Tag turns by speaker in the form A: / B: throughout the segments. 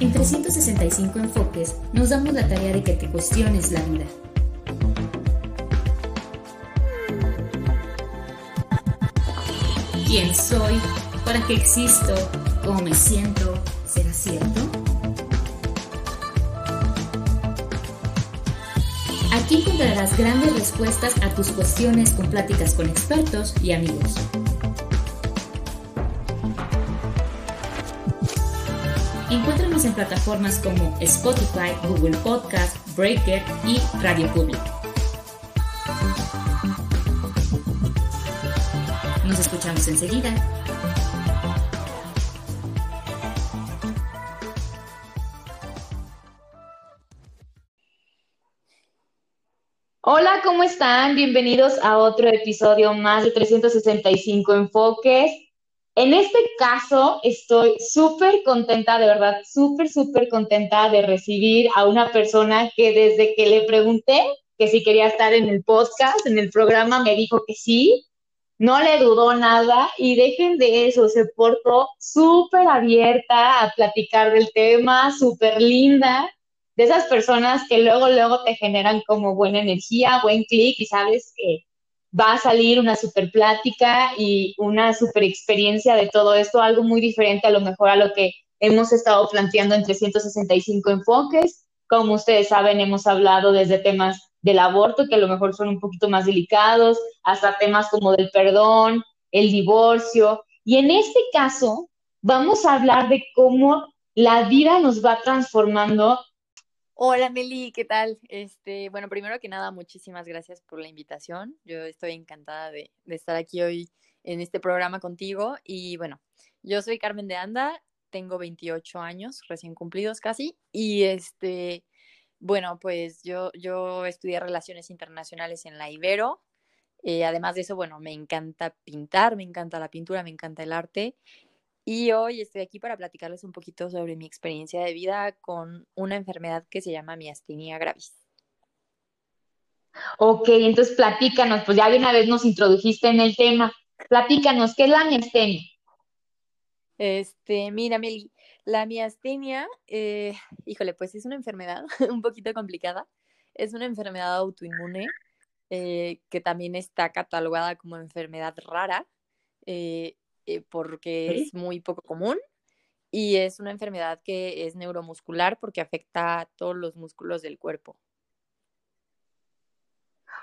A: En 365 enfoques nos damos la tarea de que te cuestiones la vida. ¿Quién soy? ¿Para qué existo? ¿Cómo me siento? ¿Será cierto? Aquí encontrarás grandes respuestas a tus cuestiones con pláticas con expertos y amigos. Encuéntranos en plataformas como Spotify, Google Podcast, Breaker y Radio Public. Nos escuchamos enseguida.
B: ¿Cómo están? Bienvenidos a otro episodio más de 365 Enfoques. En este caso, estoy súper contenta, de verdad, súper, súper contenta de recibir a una persona que desde que le pregunté que si quería estar en el podcast, en el programa, me dijo que sí, no le dudó nada y dejen de eso, se portó súper abierta a platicar del tema, súper linda, de esas personas que luego, luego te generan como buena energía, buen clic y sabes que va a salir una super plática y una super experiencia de todo esto, algo muy diferente a lo mejor a lo que hemos estado planteando en 365 enfoques. Como ustedes saben, hemos hablado desde temas del aborto, que a lo mejor son un poquito más delicados, hasta temas como del perdón, el divorcio. Y en este caso, vamos a hablar de cómo la vida nos va transformando
C: Hola Meli, ¿qué tal? Este, bueno, primero que nada, muchísimas gracias por la invitación. Yo estoy encantada de, estar aquí hoy en este programa contigo. Y bueno, yo soy Carmen de Anda, tengo 28 años, recién cumplidos casi. Y este, bueno, pues yo, yo estudié Relaciones Internacionales en la Ibero. Eh, además de eso, bueno, me encanta pintar, me encanta la pintura, me encanta el arte. Y hoy estoy aquí para platicarles un poquito sobre mi experiencia de vida con una enfermedad que se llama miastenia gravis.
B: Ok, entonces platícanos, pues ya de una vez nos introdujiste en el tema. Platícanos, ¿qué es la miastenia?
C: Este, mira, Meli, la miastenia, eh, híjole, pues es una enfermedad un poquito complicada. Es una enfermedad autoinmune eh, que también está catalogada como enfermedad rara. Eh, eh, porque es muy poco común y es una enfermedad que es neuromuscular porque afecta a todos los músculos del cuerpo.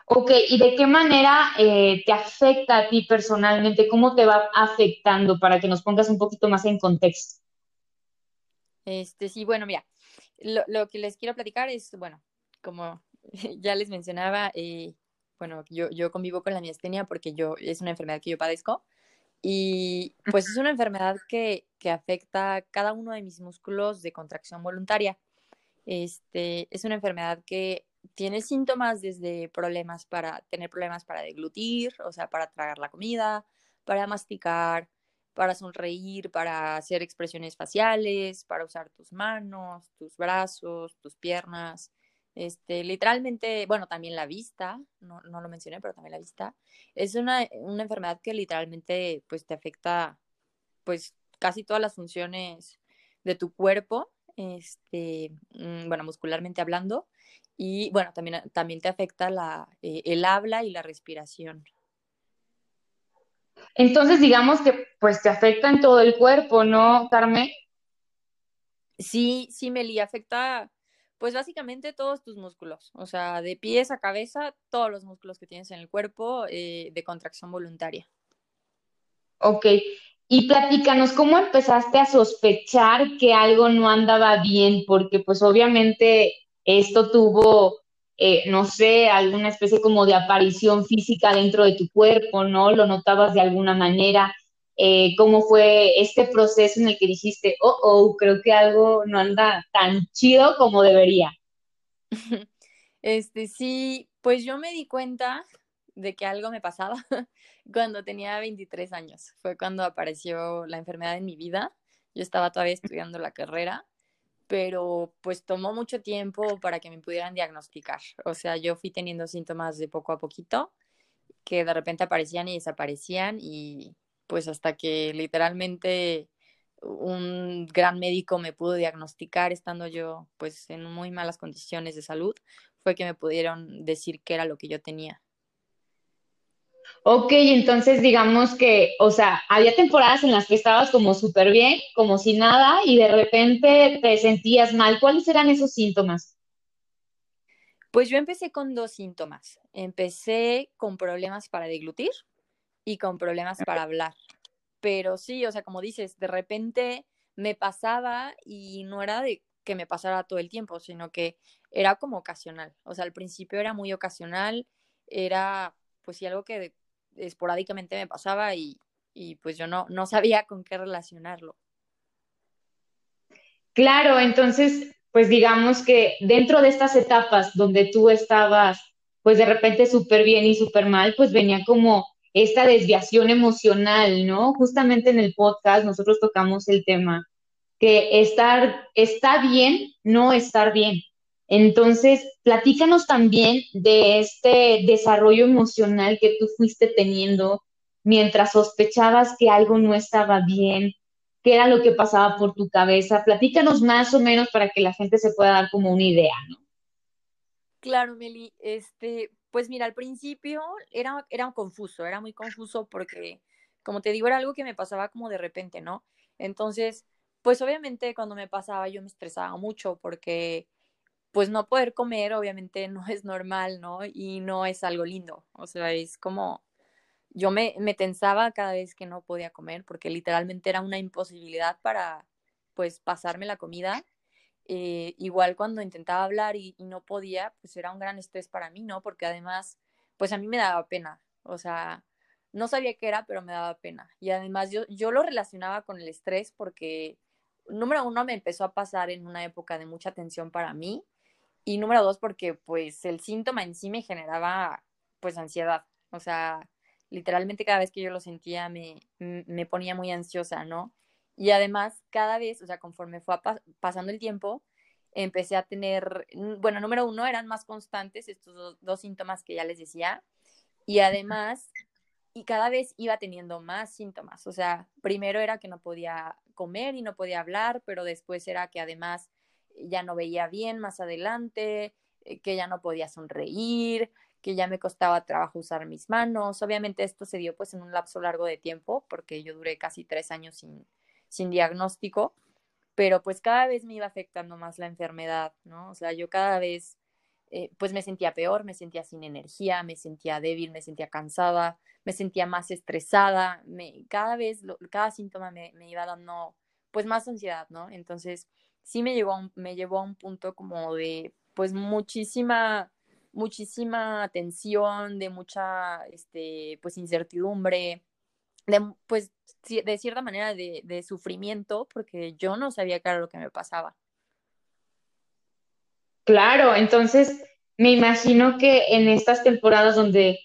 B: Ok, ¿y de qué manera eh, te afecta a ti personalmente? ¿Cómo te va afectando para que nos pongas un poquito más en contexto?
C: Este, sí, bueno, mira, lo, que les quiero platicar es, bueno, como ya les mencionaba, eh, bueno, yo, yo convivo con la miastenia porque yo, es una enfermedad que yo padezco. Y pues es una enfermedad que, que afecta cada uno de mis músculos de contracción voluntaria. Este, es una enfermedad que tiene síntomas desde problemas para tener problemas para deglutir, o sea, para tragar la comida, para masticar, para sonreír, para hacer expresiones faciales, para usar tus manos, tus brazos, tus piernas. Este, literalmente, bueno, también la vista, no, no lo mencioné, pero también la vista, es una, una, enfermedad que literalmente pues te afecta pues casi todas las funciones de tu cuerpo, este, mm, bueno, muscularmente hablando, y bueno, también, también te afecta la, eh, el habla y la respiración.
B: Entonces, digamos que pues te afecta en todo el cuerpo, ¿no, Carmen?
C: Sí, sí, Meli, afecta pues básicamente todos tus músculos, o sea, de pies a cabeza, todos los músculos que tienes en el cuerpo eh, de contracción voluntaria.
B: Ok, y platícanos, ¿cómo empezaste a sospechar que algo no andaba bien? Porque pues obviamente esto tuvo, eh, no sé, alguna especie como de aparición física dentro de tu cuerpo, ¿no? Lo notabas de alguna manera. Eh, cómo fue este proceso en el que dijiste, oh, oh, creo que algo no anda tan chido como debería.
C: Este, sí, pues yo me di cuenta de que algo me pasaba cuando tenía 23 años. Fue cuando apareció la enfermedad en mi vida. Yo estaba todavía estudiando la carrera. pero pues tomó mucho tiempo para que me pudieran diagnosticar. O sea, yo fui teniendo síntomas de poco a poquito que de repente aparecían y desaparecían y pues hasta que literalmente un gran médico me pudo diagnosticar estando yo pues en muy malas condiciones de salud, fue que me pudieron decir qué era lo que yo tenía.
B: Ok, entonces digamos que, o sea, había temporadas en las que estabas como súper bien, como si nada, y de repente te sentías mal. ¿Cuáles eran esos síntomas?
C: Pues yo empecé con dos síntomas. Empecé con problemas para deglutir y con problemas para hablar. Pero sí, o sea, como dices, de repente me pasaba y no era de que me pasara todo el tiempo, sino que era como ocasional. O sea, al principio era muy ocasional, era pues sí algo que esporádicamente me pasaba y, y pues yo no, no sabía con qué relacionarlo.
B: Claro, entonces, pues digamos que dentro de estas etapas donde tú estabas, pues de repente súper bien y súper mal, pues venía como esta desviación emocional, ¿no? Justamente en el podcast nosotros tocamos el tema, que estar, está bien, no estar bien. Entonces, platícanos también de este desarrollo emocional que tú fuiste teniendo mientras sospechabas que algo no estaba bien, qué era lo que pasaba por tu cabeza. Platícanos más o menos para que la gente se pueda dar como una idea, ¿no?
C: Claro, Meli, este, pues mira, al principio era, era confuso, era muy confuso porque, como te digo, era algo que me pasaba como de repente, ¿no? Entonces, pues obviamente cuando me pasaba yo me estresaba mucho porque pues no poder comer obviamente no es normal, ¿no? Y no es algo lindo. O sea, es como, yo me, me tensaba cada vez que no podía comer porque literalmente era una imposibilidad para, pues, pasarme la comida. Eh, igual cuando intentaba hablar y, y, no podía, pues era un gran estrés para mí, ¿no? Porque además, pues a mí me daba pena. O sea, no sabía qué era, pero me daba pena. Y además yo, yo lo relacionaba con el estrés porque, número uno, me empezó a pasar en una época de mucha tensión para mí y número dos, porque pues el síntoma en sí me generaba pues ansiedad. O sea, literalmente cada vez que yo lo sentía me, me ponía muy ansiosa, ¿no? Y además, cada vez, o sea, conforme fue pasando el tiempo, empecé a tener, bueno, número uno, eran más constantes estos dos, dos, síntomas que ya les decía. Y además, y cada vez iba teniendo más síntomas. O sea, primero era que no podía comer y no podía hablar, pero después era que además ya no veía bien más adelante, eh, que ya no podía sonreír, que ya me costaba trabajo usar mis manos. Obviamente esto se dio pues en un lapso largo de tiempo, porque yo duré casi tres años sin, sin diagnóstico, pero pues cada vez me iba afectando más la enfermedad, ¿no? O sea, yo cada vez eh, pues me sentía peor, me sentía sin energía, me sentía débil, me sentía cansada, me sentía más estresada, cada vez, cada síntoma me, me iba dando pues más ansiedad, ¿no? Entonces, sí me llevó, a me llevó a un punto como de, pues, muchísima, muchísima tensión, de mucha, este, pues, incertidumbre, de, pues, de cierta manera de, de sufrimiento, porque yo no sabía era lo que me pasaba.
B: Claro, entonces me imagino que en estas temporadas donde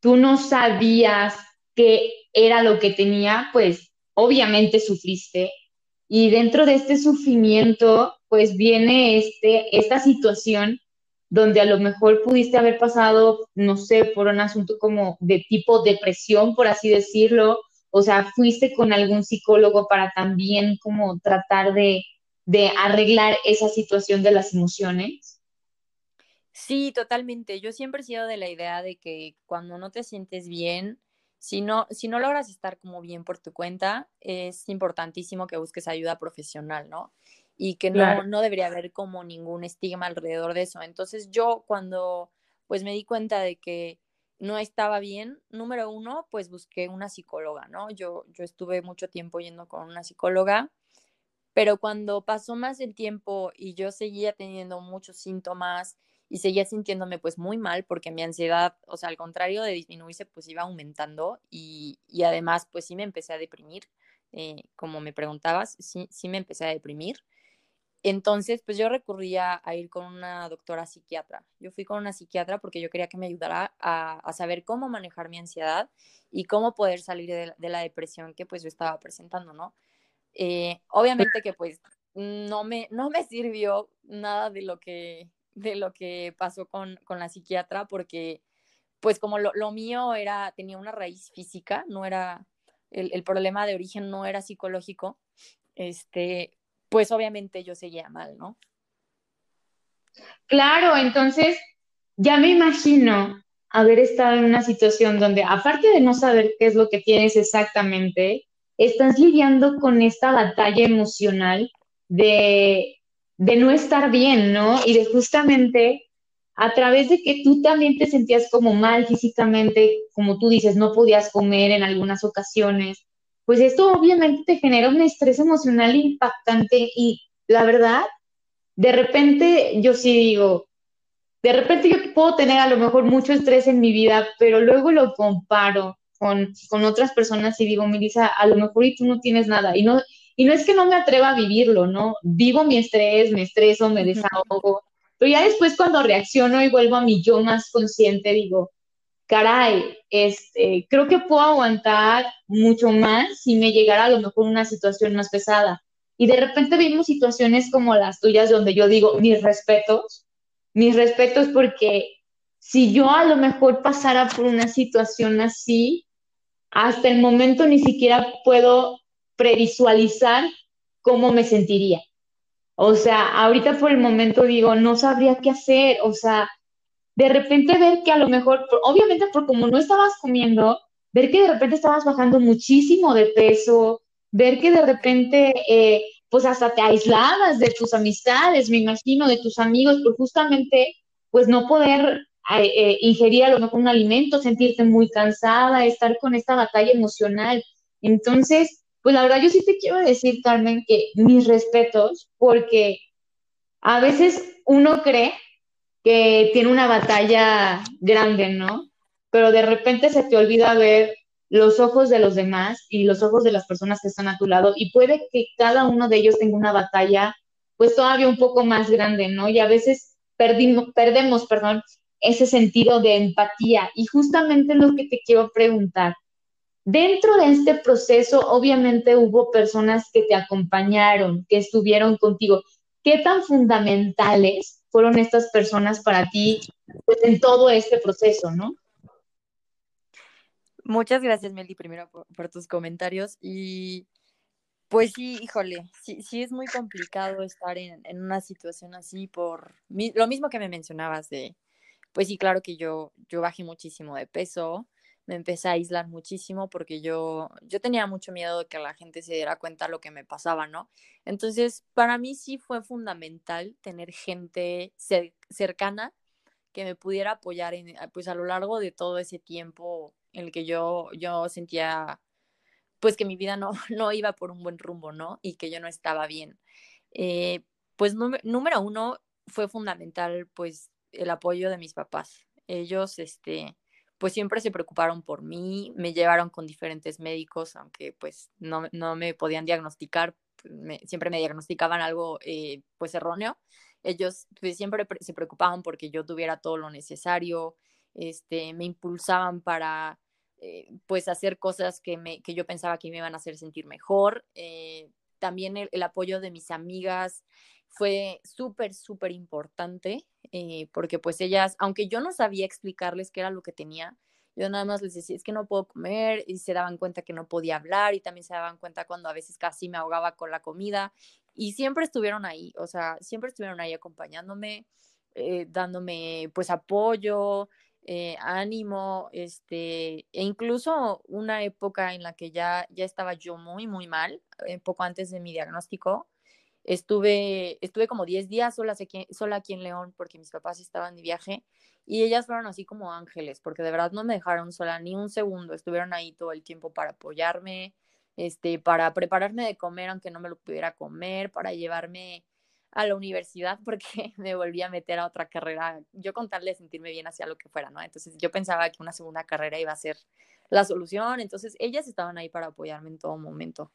B: tú no sabías qué era lo que tenía, pues obviamente sufriste, y dentro de este sufrimiento, pues viene este, esta situación donde a lo mejor pudiste haber pasado, no sé, por un asunto como de tipo depresión, por así decirlo, o sea, fuiste con algún psicólogo para también como tratar de, arreglar esa situación de las emociones.
C: Sí, totalmente. Yo siempre he sido de la idea de que cuando no te sientes bien, si no, si no logras estar como bien por tu cuenta, es importantísimo que busques ayuda profesional, ¿no? Y que no, no debería haber como ningún estigma alrededor de eso. Entonces yo cuando pues me di cuenta de que no estaba bien, número uno, pues busqué una psicóloga, ¿no? Yo, yo estuve mucho tiempo yendo con una psicóloga, pero cuando pasó más el tiempo y yo seguía teniendo muchos síntomas y seguía sintiéndome pues muy mal porque mi ansiedad, o sea, al contrario de disminuirse, pues iba aumentando y, y además pues sí me empecé a deprimir, eh, como me preguntabas, sí, sí me empecé a deprimir. Entonces, pues yo recurría a ir con una doctora psiquiatra. Yo fui con una psiquiatra porque yo quería que me ayudara a, saber cómo manejar mi ansiedad y cómo poder salir de, la depresión que pues yo estaba presentando, ¿no? Eh, obviamente que pues no me, no me sirvió nada de lo que, de lo que pasó con, con la psiquiatra porque pues como lo, lo, mío era, tenía una raíz física, no era, el, problema de origen no era psicológico, este, pues obviamente yo seguía mal, ¿no?
B: Claro, entonces ya me imagino haber estado en una situación donde, aparte de no saber qué es lo que tienes exactamente, estás lidiando con esta batalla emocional de, de no estar bien, ¿no? Y de justamente a través de que tú también te sentías como mal físicamente, como tú dices, no podías comer en algunas ocasiones, pues esto obviamente te genera un estrés emocional impactante y la verdad, de repente yo sí digo, de repente yo puedo tener a lo mejor mucho estrés en mi vida, pero luego lo comparo con, con otras personas y digo, Melissa, a lo mejor y tú no tienes nada. Y no, y no es que no me atreva a vivirlo, ¿no? Vivo mi estrés, me estreso, me desahogo, pero ya después cuando reacciono y vuelvo a mi yo más consciente, digo, caray, este, creo que puedo aguantar mucho más si me llegara a lo mejor una situación más pesada. Y de repente vimos situaciones como las tuyas donde yo digo, mis respetos, mis respetos porque si yo a lo mejor pasara por una situación así, hasta el momento ni siquiera puedo previsualizar cómo me sentiría. O sea, ahorita por el momento digo, no sabría qué hacer, o sea, de repente ver que a lo mejor, obviamente por como no estabas comiendo, ver que de repente estabas bajando muchísimo de peso, ver que de repente, eh, pues hasta te aislabas de tus amistades, me imagino, de tus amigos, por justamente, pues no poder eh, eh, ingerir a lo mejor un alimento, sentirte muy cansada, estar con esta batalla emocional. Entonces, pues la verdad yo sí te quiero decir, Carmen, que mis respetos, porque a veces uno cree que tiene una batalla grande, ¿no? Pero de repente se te olvida ver los ojos de los demás y los ojos de las personas que están a tu lado y puede que cada uno de ellos tenga una batalla pues todavía un poco más grande, ¿no? Y a veces perdimos, perdemos, perdón, ese sentido de empatía. Y justamente lo que te quiero preguntar, dentro de este proceso obviamente hubo personas que te acompañaron, que estuvieron contigo. ¿Qué tan fundamentales fueron estas personas para ti pues, en todo este proceso, ¿no?
C: Muchas gracias, Meli, primero por, tus comentarios. Y pues sí, híjole, sí, sí es muy complicado estar en, en una situación así por lo mismo que me mencionabas de, pues sí, claro que yo, yo bajé muchísimo de peso, me empecé a aislar muchísimo porque yo, yo tenía mucho miedo de que la gente se diera cuenta de lo que me pasaba, ¿no? Entonces, para mí sí fue fundamental tener gente cercana que me pudiera apoyar en, pues a lo largo de todo ese tiempo en el que yo, yo sentía pues que mi vida no, no iba por un buen rumbo, ¿no? Y que yo no estaba bien. Eh, pues número uno fue fundamental pues el apoyo de mis papás. Ellos, este, pues siempre se preocuparon por mí, me llevaron con diferentes médicos, aunque pues no, no me podían diagnosticar, pues, siempre me diagnosticaban algo eh, pues erróneo. Ellos pues, siempre se preocupaban porque yo tuviera todo lo necesario, este, me impulsaban para eh, pues hacer cosas que, me, que yo pensaba que me iban a hacer sentir mejor. Eh, también el, apoyo de mis amigas fue súper, súper importante. Eh, porque pues ellas, aunque yo no sabía explicarles qué era lo que tenía, yo nada más les decía, es que no puedo comer, y se daban cuenta que no podía hablar, y también se daban cuenta cuando a veces casi me ahogaba con la comida, y siempre estuvieron ahí, o sea, siempre estuvieron ahí acompañándome, eh, dándome pues apoyo, eh, ánimo, este, e incluso una época en la que ya, ya estaba yo muy, muy mal, poco antes de mi diagnóstico, Estuve, estuve como 10 días sola aquí, sola aquí en León porque mis papás estaban de viaje y ellas fueron así como ángeles, porque de verdad no me dejaron sola ni un segundo, estuvieron ahí todo el tiempo para apoyarme, este, para prepararme de comer aunque no me lo pudiera comer, para llevarme a la universidad porque me volví a meter a otra carrera, yo con tal de sentirme bien hacia lo que fuera, ¿no? Entonces yo pensaba que una segunda carrera iba a ser la solución, entonces ellas estaban ahí para apoyarme en todo momento.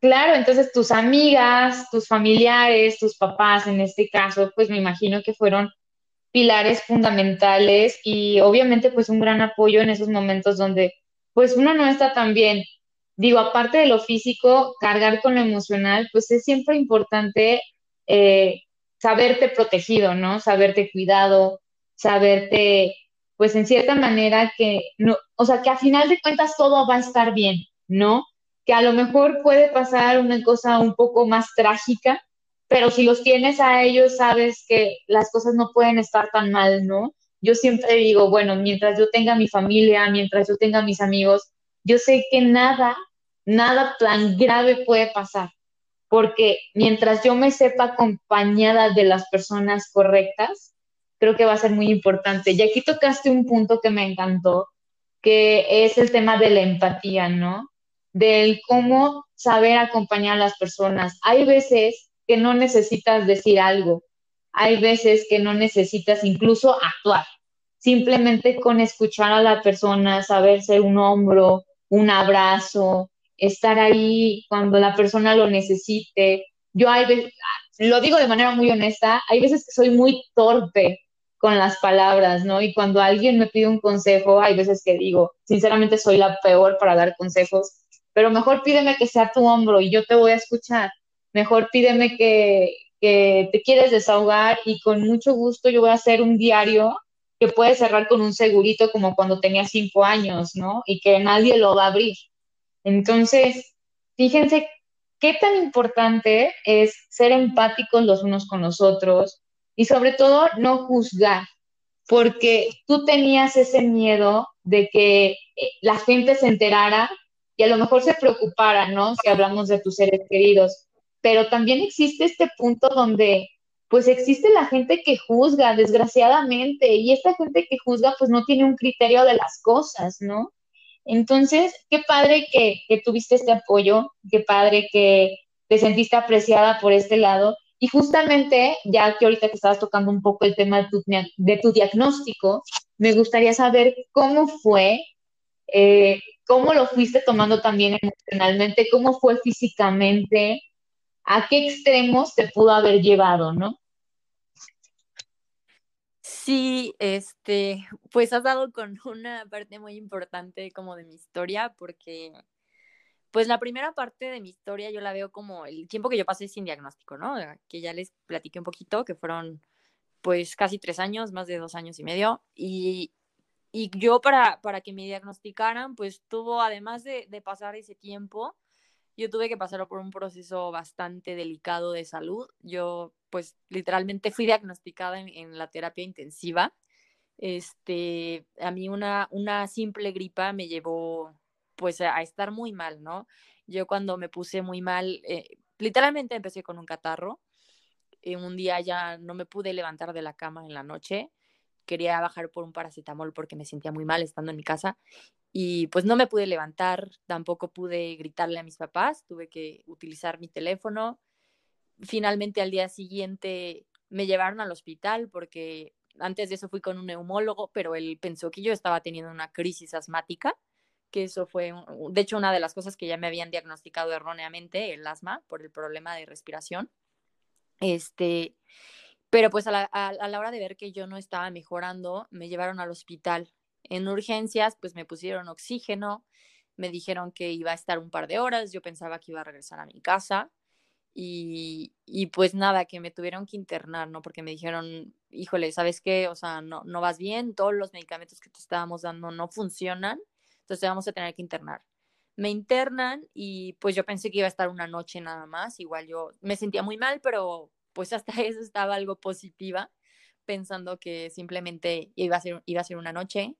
B: Claro, entonces tus amigas, tus familiares, tus papás en este caso, pues me imagino que fueron pilares fundamentales y obviamente pues un gran apoyo en esos momentos donde pues uno no está tan bien. digo, aparte de lo físico, cargar con lo emocional, pues es siempre importante eh, saberte protegido, ¿no? Saberte cuidado, saberte, pues en cierta manera que, no, o sea, que a final de cuentas todo va a estar bien, ¿no? Que a lo mejor puede pasar una cosa un poco más trágica, pero si los tienes a ellos, sabes que las cosas no pueden estar tan mal, ¿no? Yo siempre digo, bueno, mientras yo tenga mi familia, mientras yo tenga mis amigos, yo sé que nada, nada tan grave puede pasar, porque mientras yo me sepa acompañada de las personas correctas, creo que va a ser muy importante. Y aquí tocaste un punto que me encantó, que es el tema de la empatía, ¿no? Del cómo saber acompañar a las personas. Hay veces que no necesitas decir algo, hay veces que no necesitas incluso actuar. Simplemente con escuchar a la persona, saber ser un hombro, un abrazo, estar ahí cuando la persona lo necesite. Yo hay veces, lo digo de manera muy honesta, hay veces que soy muy torpe con las palabras, ¿no? Y cuando alguien me pide un consejo, hay veces que digo, sinceramente soy la peor para dar consejos, pero mejor pídeme que sea tu hombro y yo te voy a escuchar. Mejor pídeme que, que te quieres desahogar y con mucho gusto yo voy a hacer un diario que puede cerrar con un segurito como cuando tenía cinco años, ¿no? Y que nadie lo va a abrir. Entonces, fíjense qué tan importante es ser empáticos los unos con los otros y sobre todo no juzgar, porque tú tenías ese miedo de que eh, la gente se enterara y a lo mejor se preocupara, ¿no? Si hablamos de tus seres queridos, pero también existe este punto donde pues existe la gente que juzga, desgraciadamente, y esta gente que juzga pues no tiene un criterio de las cosas, ¿no? Entonces, qué padre que, tuviste este apoyo, qué padre que te sentiste apreciada por este lado. Y justamente, ya que ahorita que estabas tocando un poco el tema de tu, diagnóstico, me gustaría saber cómo fue, eh, cómo lo fuiste tomando también emocionalmente, cómo fue físicamente, a qué extremos te pudo haber llevado, ¿no?
C: Sí, este, pues has dado con una parte muy importante como de mi historia, porque pues la primera parte de mi historia yo la veo como el tiempo que yo pasé sin diagnóstico, ¿no? Que ya les platiqué un poquito, que fueron pues casi tres años, más de dos años y medio, y, y yo para, para que me diagnosticaran, pues tuvo, además de, de pasar ese tiempo, yo tuve que pasar por un proceso bastante delicado de salud. Yo, pues, literalmente fui diagnosticada en, la terapia intensiva. Este, a mí una, una simple gripa me llevó, pues, a, estar muy mal, ¿no? Yo cuando me puse muy mal, eh, literalmente empecé con un catarro. Eh, un día ya no me pude levantar de la cama en la noche quería bajar por un paracetamol porque me sentía muy mal estando en mi casa y pues no me pude levantar, tampoco pude gritarle a mis papás, tuve que utilizar mi teléfono. Finalmente al día siguiente me llevaron al hospital porque antes de eso fui con un neumólogo, pero él pensó que yo estaba teniendo una crisis asmática, que eso fue, de hecho, una de las cosas que ya me habían diagnosticado erróneamente, el asma, por el problema de respiración. Este, pero pues a la, a la hora de ver que yo no estaba mejorando, me llevaron al hospital en urgencias, pues me pusieron oxígeno, me dijeron que iba a estar un par de horas, yo pensaba que iba a regresar a mi casa y, y pues nada, que me tuvieron que internar, ¿no? Porque me dijeron, híjole, ¿sabes qué? O sea, no, no vas bien, todos los medicamentos que te estábamos dando no funcionan, entonces te vamos a tener que internar. Me internan y pues yo pensé que iba a estar una noche nada más, igual yo me sentía muy mal, pero pues hasta eso estaba algo positiva, pensando que simplemente iba a ser, iba a ser una noche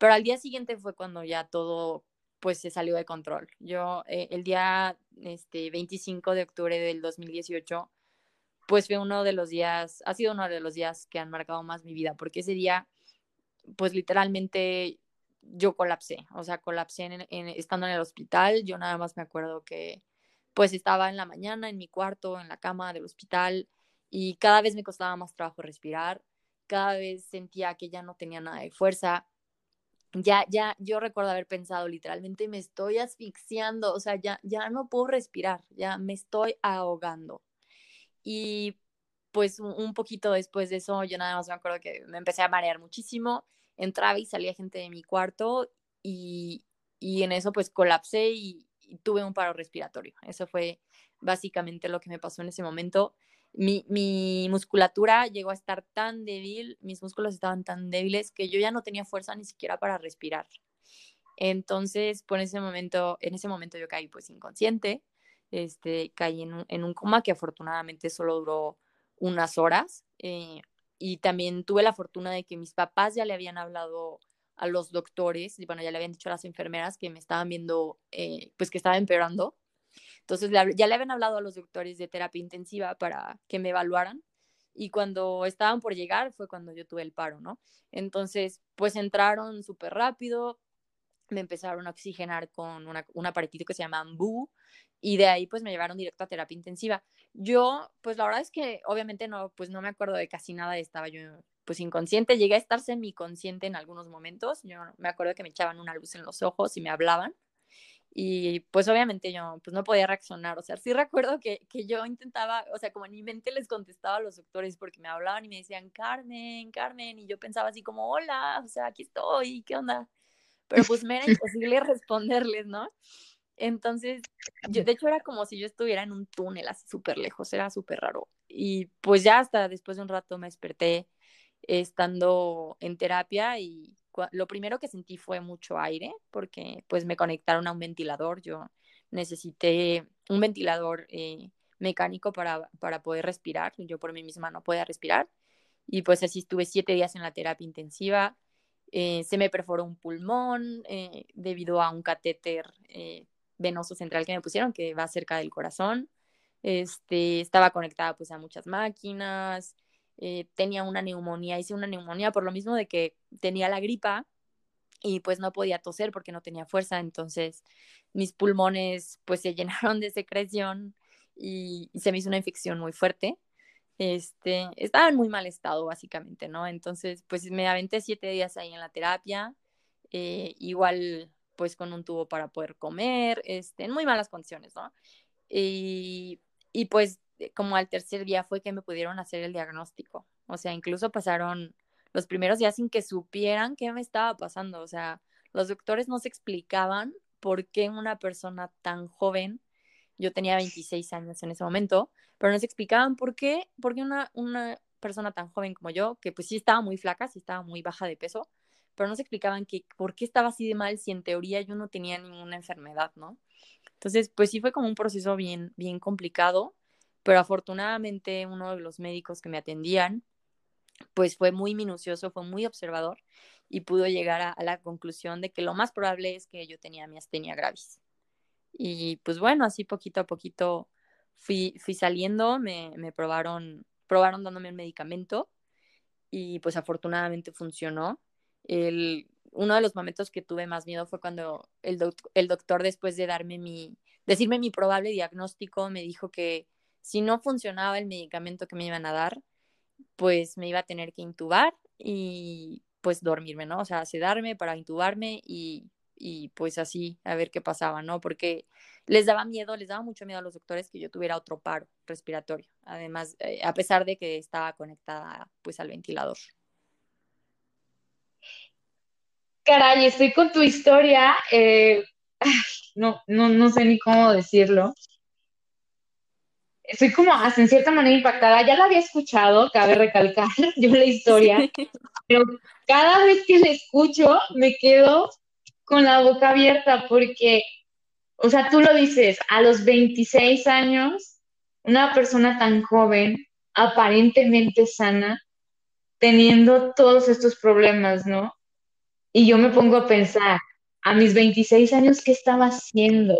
C: pero al día siguiente fue cuando ya todo pues se salió de control. Yo eh, el día este, 25 de octubre del 2018 pues fue uno de los días, ha sido uno de los días que han marcado más mi vida, porque ese día pues literalmente yo colapsé, o sea, colapsé en, estando en el hospital, yo nada más me acuerdo que pues estaba en la mañana en mi cuarto, en la cama del hospital y cada vez me costaba más trabajo respirar, cada vez sentía que ya no tenía nada de fuerza, ya, ya, yo recuerdo haber pensado literalmente me estoy asfixiando, o sea, ya, ya no puedo respirar, ya me estoy ahogando. Y pues un poquito después de eso, yo nada más me acuerdo que me empecé a marear muchísimo, entraba y salía gente de mi cuarto y, y en eso pues colapsé y, tuve un paro respiratorio. Eso fue básicamente lo que me pasó en ese momento. Mi, mi, musculatura llegó a estar tan débil, mis músculos estaban tan débiles que yo ya no tenía fuerza ni siquiera para respirar. Entonces, por ese momento, en ese momento yo caí pues inconsciente, este, caí en un, en un coma que afortunadamente solo duró unas horas. Eh, y también tuve la fortuna de que mis papás ya le habían hablado a los doctores, y bueno, ya le habían dicho a las enfermeras que me estaban viendo, eh, pues que estaba empeorando. Entonces ya le habían hablado a los doctores de terapia intensiva para que me evaluaran. Y cuando estaban por llegar fue cuando yo tuve el paro, ¿no? Entonces, pues entraron súper rápido, me empezaron a oxigenar con una, un aparatito que se llama AMBU y de ahí pues me llevaron directo a terapia intensiva. Yo, pues la verdad es que obviamente no, pues no me acuerdo de casi nada, estaba yo pues inconsciente, llegué a estar semiconsciente en algunos momentos, yo me acuerdo que me echaban una luz en los ojos y me hablaban y pues obviamente yo pues no podía reaccionar, o sea, sí recuerdo que, que yo intentaba, o sea, como en mi mente les contestaba a los doctores porque me hablaban y me decían, Carmen, Carmen, y yo pensaba así como, hola, o sea, aquí estoy, ¿qué onda? Pero pues me era imposible responderles, ¿no? Entonces, yo, de hecho era como si yo estuviera en un túnel así súper lejos, era súper raro. Y pues ya hasta después de un rato me desperté estando en terapia y lo primero que sentí fue mucho aire porque pues me conectaron a un ventilador, yo necesité un ventilador eh, mecánico para, para poder respirar, yo por mí misma no podía respirar y pues así estuve siete días en la terapia intensiva, eh, se me perforó un pulmón eh, debido a un catéter venoso central que me pusieron, que va cerca del corazón. Este, estaba conectada pues a muchas máquinas, eh, tenía una neumonía, hice una neumonía por lo mismo de que tenía la gripa y pues no podía toser porque no tenía fuerza, entonces mis pulmones pues se llenaron de secreción y, se me hizo una infección muy fuerte. Este, estaba en muy mal estado básicamente, ¿no? Entonces pues me aventé siete días ahí en la terapia, eh, igual pues con un tubo para poder comer, este, en muy malas condiciones, ¿no? Y, y pues como al tercer día fue que me pudieron hacer el diagnóstico. O sea, incluso pasaron los primeros días sin que supieran qué me estaba pasando. O sea, los doctores no se explicaban por qué una persona tan joven, yo tenía 26 años en ese momento, pero no se explicaban por qué, por una, una persona tan joven como yo, que pues sí estaba muy flaca, sí estaba muy baja de peso, pero no se explicaban que por qué estaba así de mal si en teoría yo no tenía ninguna enfermedad, ¿no? Entonces, pues sí fue como un proceso bien, bien complicado, pero afortunadamente uno de los médicos que me atendían, pues fue muy minucioso, fue muy observador y pudo llegar a, la conclusión de que lo más probable es que yo tenía miastenia gravis. Y pues bueno, así poquito a poquito fui, fui saliendo, me, probaron, probaron dándome un medicamento y pues afortunadamente funcionó el, uno de los momentos que tuve más miedo fue cuando el, el doctor, después de darme mi, decirme mi probable diagnóstico, me dijo que si no funcionaba el medicamento que me iban a dar, pues me iba a tener que intubar y pues dormirme, ¿no? O sea, sedarme para intubarme y, pues así a ver qué pasaba, ¿no? Porque les daba miedo, les daba mucho miedo a los doctores que yo tuviera otro paro respiratorio, además, eh, a pesar de que estaba conectada pues al ventilador.
B: Caray, estoy con tu historia. Eh, no, no, no sé ni cómo decirlo. Estoy como hasta en cierta manera impactada. Ya la había escuchado, cabe recalcar yo la historia, pero cada vez que la escucho me quedo con la boca abierta porque, o sea, tú lo dices, a los 26 años, una persona tan joven, aparentemente sana, teniendo todos estos problemas, ¿no? Y yo me pongo a pensar, a mis 26 años, ¿qué estaba haciendo?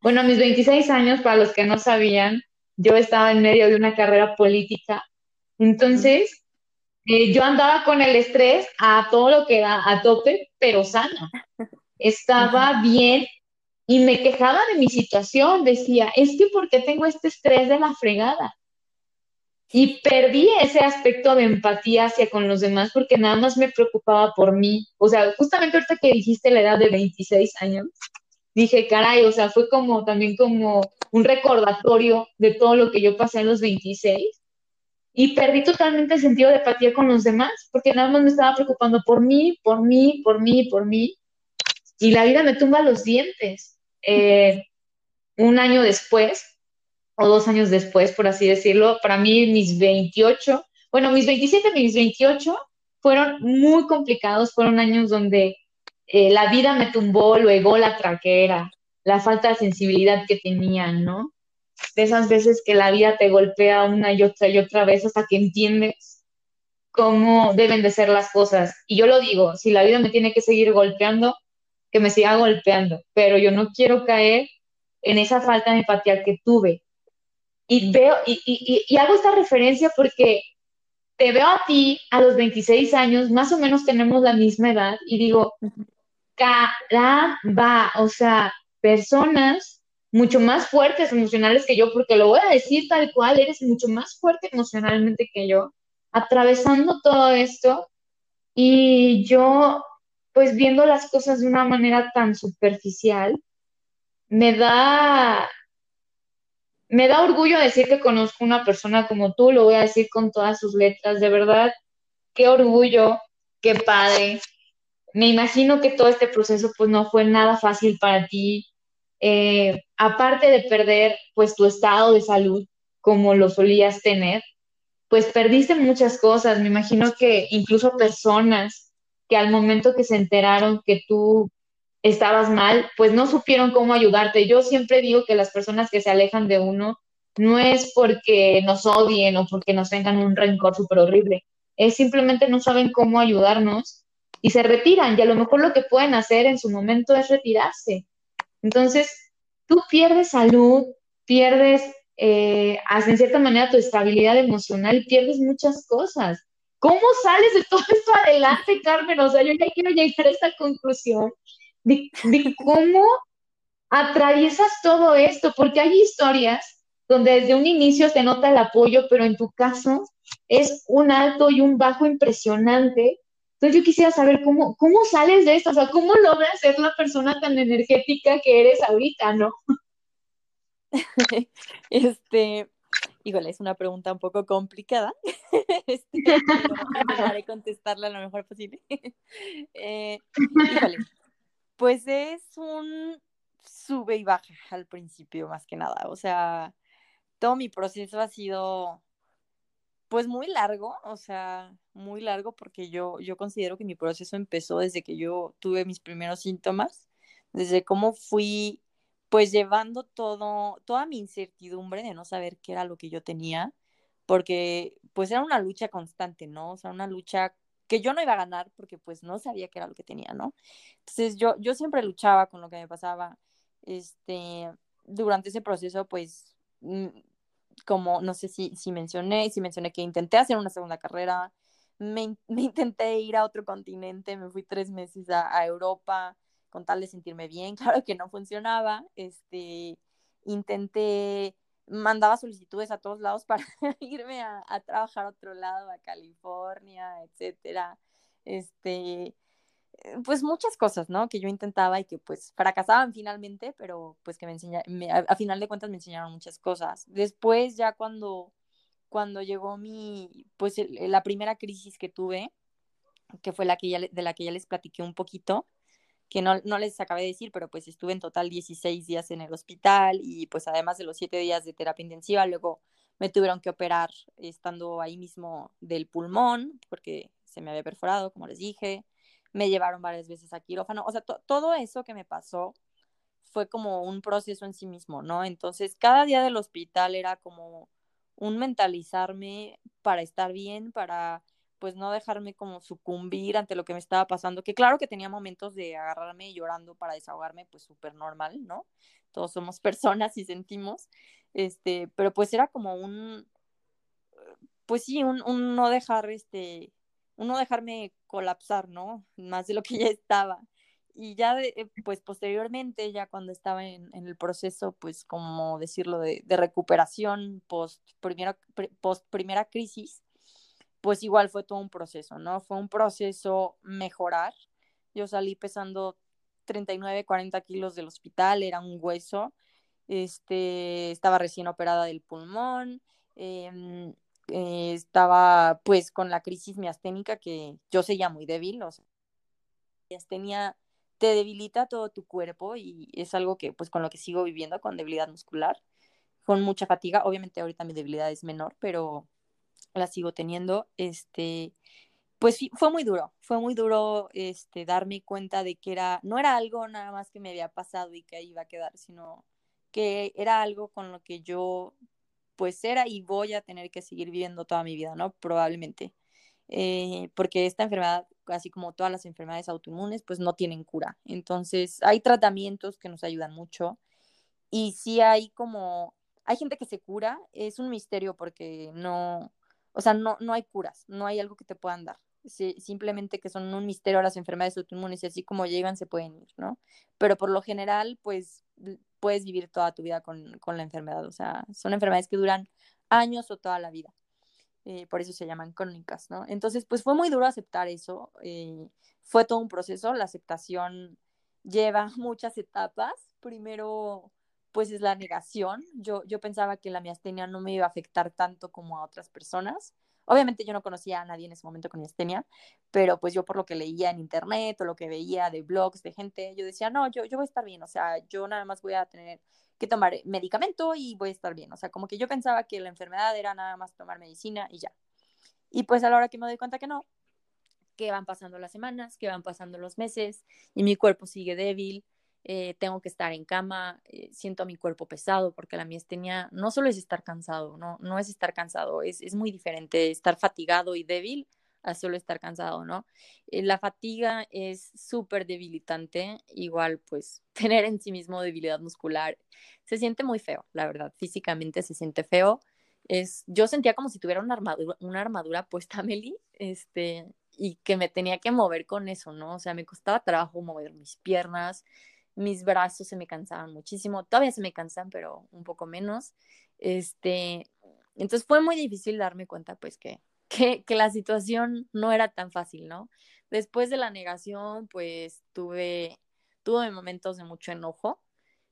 B: Bueno, a mis 26 años, para los que no sabían, yo estaba en medio de una carrera política. Entonces, eh, yo andaba con el estrés a todo lo que da, a tope, pero sana. Estaba bien y me quejaba de mi situación. Decía, es que ¿por qué tengo este estrés de la fregada? Y perdí ese aspecto de empatía hacia con los demás porque nada más me preocupaba por mí. O sea, justamente ahorita que dijiste la edad de 26 años, dije, caray, o sea, fue como también como un recordatorio de todo lo que yo pasé a los 26 y perdí totalmente el sentido de empatía con los demás porque nada más me estaba preocupando por mí, por mí, por mí, por mí. Y la vida me tumba los dientes. Eh, un año después, o dos años después, por así decirlo, para mí mis 28, bueno, mis 27, mis 28 fueron muy complicados, fueron años donde eh, la vida me tumbó luego la traquera, la falta de sensibilidad que tenían, ¿no? De esas veces que la vida te golpea una y otra y otra vez hasta que entiendes cómo deben de ser las cosas. Y yo lo digo, si la vida me tiene que seguir golpeando, que me siga golpeando, pero yo no quiero caer en esa falta de empatía que tuve. Y veo, y hago esta referencia porque te veo a ti a los 26 años, más o menos tenemos la misma edad, y digo, caramba, o sea, personas mucho más fuertes emocionales que yo, porque lo voy a decir tal cual, eres mucho más fuerte emocionalmente que yo, atravesando todo esto, y yo, pues viendo las cosas de una manera tan superficial, me da, me da orgullo decir que conozco una persona como tú, lo voy a decir con todas sus letras, de verdad, qué orgullo, qué padre. Me imagino que todo este proceso pues no fue nada fácil para ti. Eh, aparte de perder pues tu estado de salud como lo solías tener, pues perdiste muchas cosas. Me imagino que incluso personas que al momento que se enteraron que tú estabas mal, pues no supieron cómo ayudarte. Yo siempre digo que las personas que se alejan de uno no es porque nos odien o porque nos tengan un rencor súper horrible, es simplemente no saben cómo ayudarnos y se retiran y a lo mejor lo que pueden hacer en su momento es retirarse. Entonces, tú pierdes salud, pierdes eh, en cierta manera tu estabilidad emocional, pierdes muchas cosas. ¿Cómo sales de todo esto adelante, Carmen? O sea, yo ya quiero llegar a esta conclusión de, cómo atraviesas todo esto, porque hay historias donde desde un inicio se nota el apoyo, pero en tu caso es un alto y un bajo impresionante. Entonces yo quisiera saber cómo, cómo sales de esto, o sea, cómo logras ser la persona tan energética que eres ahorita, ¿no?
C: este, híjole, es una pregunta un poco complicada. Este, contestarla lo mejor posible. Eh, híjole, pues es un sube y baja al principio, más que nada. O sea, todo mi proceso ha sido, pues muy largo, o sea, muy largo porque yo, yo considero que mi proceso empezó desde que yo tuve mis primeros síntomas, desde cómo fui, pues llevando todo, toda mi incertidumbre de no saber qué era lo que yo tenía, porque pues era una lucha constante, ¿no? O sea, una lucha que yo no iba a ganar porque pues no sabía qué era lo que tenía, ¿no? Entonces yo, yo siempre luchaba con lo que me pasaba. Este, durante ese proceso, pues, mm, como no sé si, si mencioné, si mencioné que intenté hacer una segunda carrera, me, me intenté ir a otro continente, me fui tres meses a, Europa con tal de sentirme bien, claro que no funcionaba, este, intenté mandaba solicitudes a todos lados para irme a, trabajar a otro lado, a California, etcétera. Este, pues muchas cosas, ¿no? Que yo intentaba y que pues fracasaban finalmente, pero pues que me enseñaron, a, final de cuentas me enseñaron muchas cosas. Después ya cuando, cuando llegó mi, pues la primera crisis que tuve, que fue la que ya, de la que ya les platiqué un poquito, que no, no, les acabé de decir, pero pues estuve en total 16 días en el hospital y pues además de los 7 días de terapia intensiva, luego me tuvieron que operar estando ahí mismo del pulmón, porque se me había perforado, como les dije, me llevaron varias veces a quirófano, o sea, todo eso que me pasó fue como un proceso en sí mismo, ¿no? Entonces, cada día del hospital era como un mentalizarme para estar bien, para pues no dejarme como sucumbir ante lo que me estaba pasando, que claro que tenía momentos de agarrarme llorando para desahogarme, pues súper normal, ¿no? Todos somos personas y sentimos, este, pero pues era como un, pues sí, un no dejar, este, un no dejarme colapsar, ¿no? Más de lo que ya estaba. Y ya, eh, pues posteriormente, ya cuando estaba en, en el proceso, pues como decirlo, de, de recuperación post primera, post primera crisis, pues igual fue todo un proceso, ¿no? Fue un proceso mejorar. Yo salí pesando 39, 40 kilos del hospital, era un hueso, este, estaba recién operada del pulmón, em, eh, estaba pues con la crisis miasténica que yo seguía muy débil, o sea, miastenia te debilita todo tu cuerpo y es algo que pues con lo que sigo viviendo con debilidad muscular, con mucha fatiga. Obviamente ahorita mi debilidad es menor, pero la sigo teniendo. Este, pues fue muy duro, fue muy duro este, darme cuenta de que era, no era algo nada más que me había pasado y que iba a quedar, sino que era algo con lo que yo pues era y voy a tener que seguir viviendo toda mi vida, ¿no? Probablemente. Eh, porque esta enfermedad, así como todas las enfermedades autoinmunes, pues no tienen cura. Entonces, hay tratamientos que nos ayudan mucho y sí hay como, hay gente que se cura, es un misterio porque no, o sea, no, no hay curas, no hay algo que te puedan dar. simplemente que son un misterio las enfermedades autoinmunes y así como llegan se pueden ir, ¿no? Pero por lo general, pues puedes vivir toda tu vida con, con la enfermedad, o sea, son enfermedades que duran años o toda la vida. Eh, por eso se llaman crónicas, ¿no? Entonces, pues fue muy duro aceptar eso, eh, fue todo un proceso, la aceptación lleva muchas etapas, primero, pues es la negación, yo, yo pensaba que la miastenia no me iba a afectar tanto como a otras personas, Obviamente yo no conocía a nadie en ese momento con miastenia, pero pues yo por lo que leía en internet o lo que veía de blogs de gente, yo decía, no, yo, yo voy a estar bien, o sea, yo nada más voy a tener que tomar medicamento y voy a estar bien. O sea, como que yo pensaba que la enfermedad era nada más tomar medicina y ya. Y pues a la hora que me doy cuenta que no, que van pasando las semanas, que van pasando los meses y mi cuerpo sigue débil, eh, tengo que estar en cama, eh, siento mi cuerpo pesado porque la miastenia no solo es estar cansado, no, no es estar cansado, es, es muy diferente estar fatigado y débil a solo estar cansado, ¿no? Eh, la fatiga es súper debilitante, igual pues tener en sí mismo debilidad muscular, se siente muy feo, la verdad, físicamente se siente feo. Es, yo sentía como si tuviera una armadura, una armadura puesta, Meli, este, y que me tenía que mover con eso, ¿no? O sea, me costaba trabajo mover mis piernas, mis brazos se me cansaban muchísimo, todavía se me cansan, pero un poco menos. Este, entonces fue muy difícil darme cuenta, pues, que, que, la situación no era tan fácil, ¿no? Después de la negación, pues tuve, tuve momentos de mucho enojo.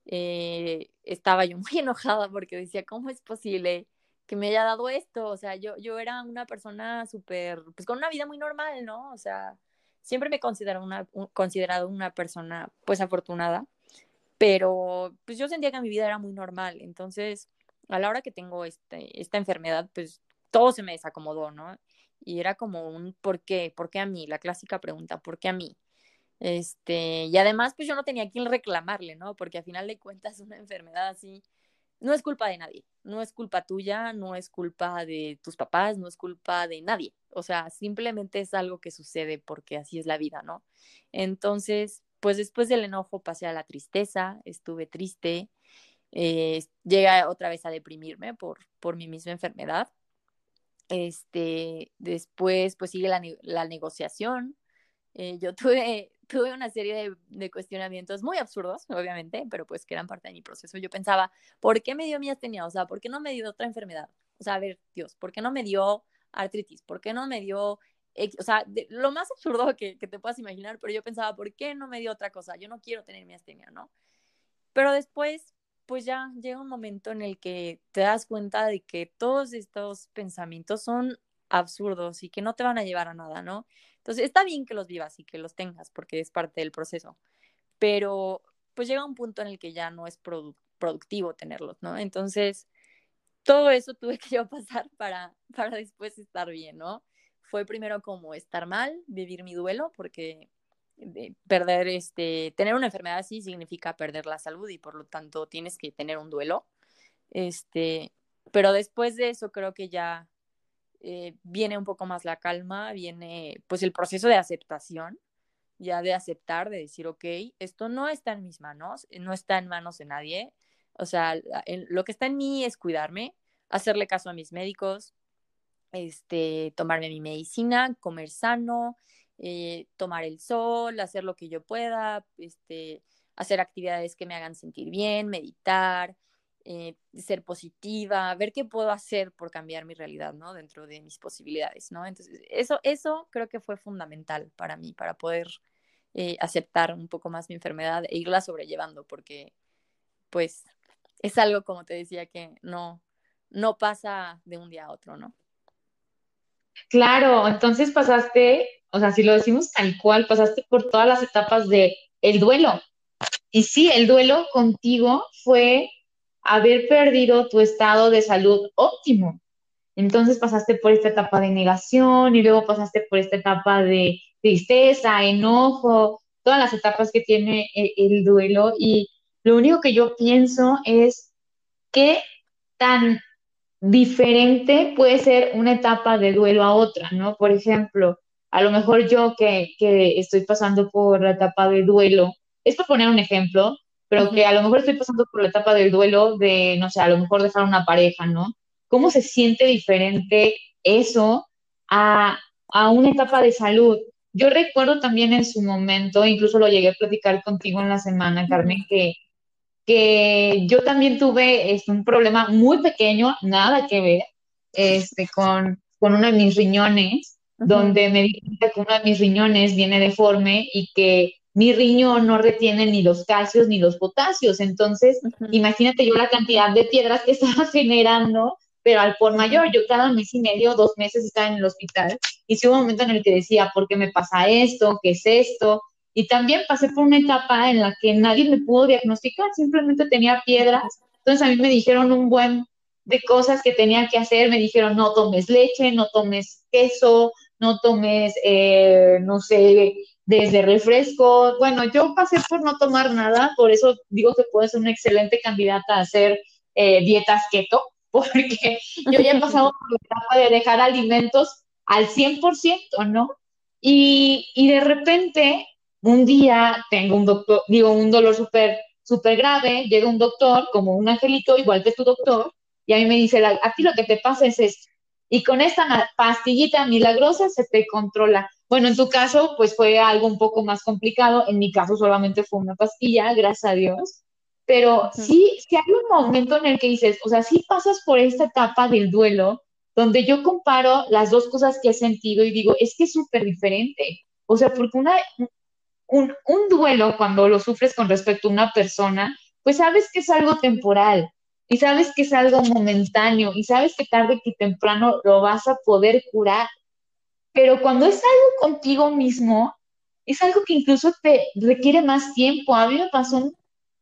C: Eh, estaba yo muy enojada porque decía, ¿cómo es posible que me haya dado esto? O sea, yo, yo era una persona súper, pues con una vida muy normal, ¿no? O sea, siempre me he considerado una, considerado una persona, pues afortunada, pero pues yo sentía que mi vida era muy normal. Entonces, a la hora que tengo este, esta enfermedad, pues todo se me desacomodó, ¿no? Y era como un ¿por qué? ¿Por qué a mí? La clásica pregunta, ¿por qué a mí? Este, y además, pues yo no tenía a quién reclamarle, ¿no? Porque al final de cuentas una enfermedad así no es culpa de nadie, no es culpa tuya, no es culpa de tus papás, no es culpa de nadie. O sea, simplemente es algo que sucede porque así es la vida, ¿no? Entonces, pues después del enojo pasé a la tristeza, estuve triste, eh, otra vez a deprimirme por, por mi misma enfermedad este, después, pues sigue la, negociación. Eh, yo tuve, tuve una serie de, cuestionamientos muy absurdos, obviamente, pero pues que eran parte de mi proceso. Yo pensaba, ¿por qué me dio miastenia? O sea, ¿por qué no me dio otra enfermedad? O sea, a ver, Dios, ¿por qué no me dio artritis? ¿Por qué no me dio o sea, lo más absurdo que, que, te puedas imaginar, pero yo pensaba, ¿por qué no me dio otra cosa? Yo no quiero tener miastenia, ¿no? Pero después pues ya llega un momento en el que te das cuenta de que todos estos pensamientos son absurdos y que no te van a llevar a nada, ¿no? Entonces, está bien que los vivas y que los tengas porque es parte del proceso, pero pues llega un punto en el que ya no es productivo tenerlos, ¿no? Entonces, todo eso tuve que yo pasar para, para después estar bien, ¿no? Fue primero como estar mal, vivir mi duelo, porque perder, este, tener una enfermedad así significa perder la salud y por lo tanto tienes que tener un duelo. Este, pero después de eso creo que ya eh, viene un poco más la calma, viene pues el proceso de aceptación, ya de aceptar, de decir, ok, esto no está en mis manos, no está en manos de nadie. O sea, lo que está en mí es cuidarme, hacerle caso a mis médicos, este, tomarme mi medicina, comer sano, eh, tomar el sol, hacer lo que yo pueda, este, hacer actividades que me hagan sentir bien, meditar, eh, ser positiva, ver qué puedo hacer por cambiar mi realidad, ¿no? Dentro de mis posibilidades, ¿no? Entonces, eso, eso creo que fue fundamental para mí, para poder eh, aceptar un poco más mi enfermedad e irla sobrellevando, porque, pues, es algo, como te decía, que no, no pasa de un día a otro, ¿no?
B: Claro, entonces pasaste, o sea, si lo decimos tal cual, pasaste por todas las etapas de el duelo. Y sí, el duelo contigo fue haber perdido tu estado de salud óptimo. Entonces pasaste por esta etapa de negación y luego pasaste por esta etapa de tristeza, enojo, todas las etapas que tiene el, el duelo. Y lo único que yo pienso es qué tan diferente puede ser una etapa de duelo a otra, ¿no? Por ejemplo, a lo mejor yo que, que estoy pasando por la etapa de duelo, es por poner un ejemplo, pero que a lo mejor estoy pasando por la etapa del duelo de, no sé, a lo mejor dejar una pareja, ¿no? ¿Cómo se siente diferente eso a, a una etapa de salud? Yo recuerdo también en su momento, incluso lo llegué a platicar contigo en la semana, Carmen, que, que yo también tuve este, un problema muy pequeño, nada que ver, este, con, con uno de mis riñones, donde me di cuenta que uno de mis riñones viene deforme y que mi riñón no retiene ni los calcios ni los potasios. Entonces, imagínate yo la cantidad de piedras que estaba generando, pero al por mayor, yo cada mes y medio, dos meses estaba en el hospital y sí hubo un momento en el que decía, ¿por qué me pasa esto? ¿Qué es esto? Y también pasé por una etapa en la que nadie me pudo diagnosticar, simplemente tenía piedras. Entonces a mí me dijeron un buen de cosas que tenía que hacer, me dijeron no tomes leche, no tomes queso, no tomes, eh, no sé, desde refresco. Bueno, yo pasé por no tomar nada, por eso digo que puede ser una excelente candidata a hacer eh, dietas keto, porque yo ya he pasado por la etapa de dejar alimentos al 100%, ¿no? Y, y de repente, un día tengo un doctor, digo, un dolor súper súper grave, llega un doctor, como un angelito, igual que tu doctor, y a mí me dice, a ti lo que te pasa es esto. Y con esta pastillita milagrosa se te controla. Bueno, en tu caso, pues fue algo un poco más complicado. En mi caso solamente fue una pastilla, gracias a Dios. Pero sí, sí hay un momento en el que dices, o sea, sí pasas por esta etapa del duelo, donde yo comparo las dos cosas que he sentido y digo, es que es súper diferente. O sea, porque una, un, un duelo, cuando lo sufres con respecto a una persona, pues sabes que es algo temporal y sabes que es algo momentáneo y sabes que tarde que temprano lo vas a poder curar. Pero cuando es algo contigo mismo, es algo que incluso te requiere más tiempo. A mí me pasó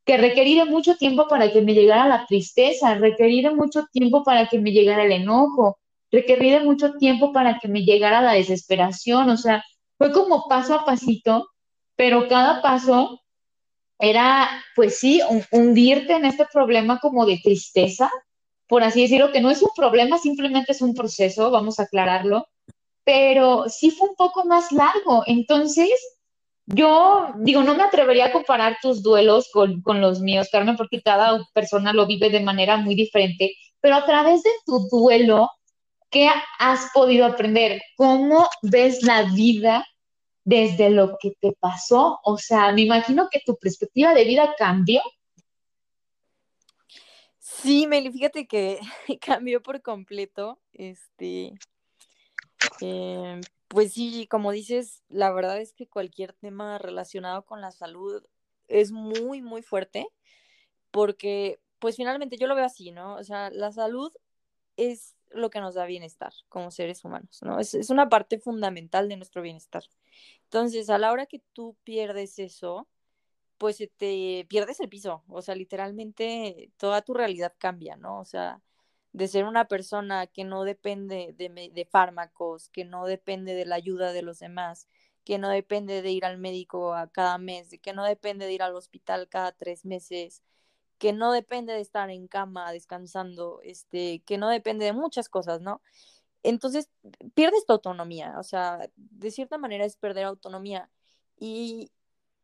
B: que requerí de mucho tiempo para que me llegara la tristeza, requerí de mucho tiempo para que me llegara el enojo, requerí de mucho tiempo para que me llegara la desesperación. O sea, fue como paso a pasito, pero cada paso era, pues sí, hundirte en este problema como de tristeza, por así decirlo, que no es un problema, simplemente es un proceso, vamos a aclararlo, pero sí fue un poco más largo. Entonces, yo digo, no me atrevería a comparar tus duelos con, con los míos, Carmen, porque cada persona lo vive de manera muy diferente, pero a través de tu duelo, ¿qué has podido aprender? ¿Cómo ves la vida desde lo que te pasó? O sea, me imagino que tu perspectiva de vida cambió.
C: Sí, Meli, fíjate que cambió por completo. Este, eh, pues sí, como dices, la verdad es que cualquier tema relacionado con la salud es muy, muy fuerte, porque pues finalmente yo lo veo así, ¿no? O sea, la salud es lo que nos da bienestar como seres humanos, ¿no? Es, es una parte fundamental de nuestro bienestar. Entonces, a la hora que tú pierdes eso, pues te pierdes el piso, o sea, literalmente toda tu realidad cambia, ¿no? O sea, de ser una persona que no depende de, de, fármacos, que no depende de la ayuda de los demás, que no depende de ir al médico a cada mes, que no depende de ir al hospital cada tres meses, que no depende de estar en cama descansando, este, que no depende de muchas cosas, ¿no? entonces pierdes tu autonomía, o sea, de cierta manera es perder autonomía. Y,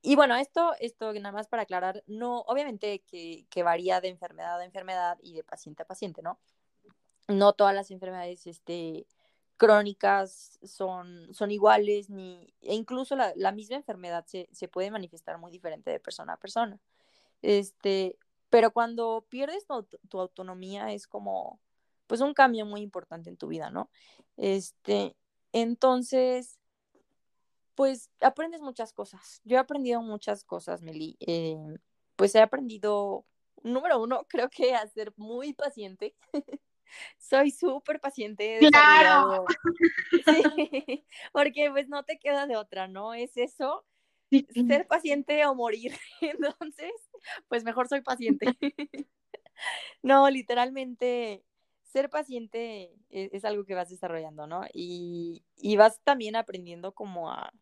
C: y bueno, esto, esto nada más para aclarar, no, obviamente que, que, varía de enfermedad a enfermedad y de paciente a paciente, ¿no? No todas las enfermedades este, crónicas son, son iguales, ni, e incluso la, la misma enfermedad se, se, puede manifestar muy diferente de persona a persona. Este, pero cuando pierdes tu, tu autonomía es como, pues un cambio muy importante en tu vida, ¿no? Este, entonces, pues aprendes muchas cosas. Yo he aprendido muchas cosas, Meli. Eh, pues he aprendido, número uno, creo que a ser muy paciente. Soy súper paciente.
B: Claro.
C: Sí, porque pues no te queda de otra, ¿no? Es eso. ser paciente o morir. Entonces, pues mejor soy paciente. no, literalmente, ser paciente e-, es, algo que vas desarrollando, ¿no? Y, y, vas también aprendiendo como a,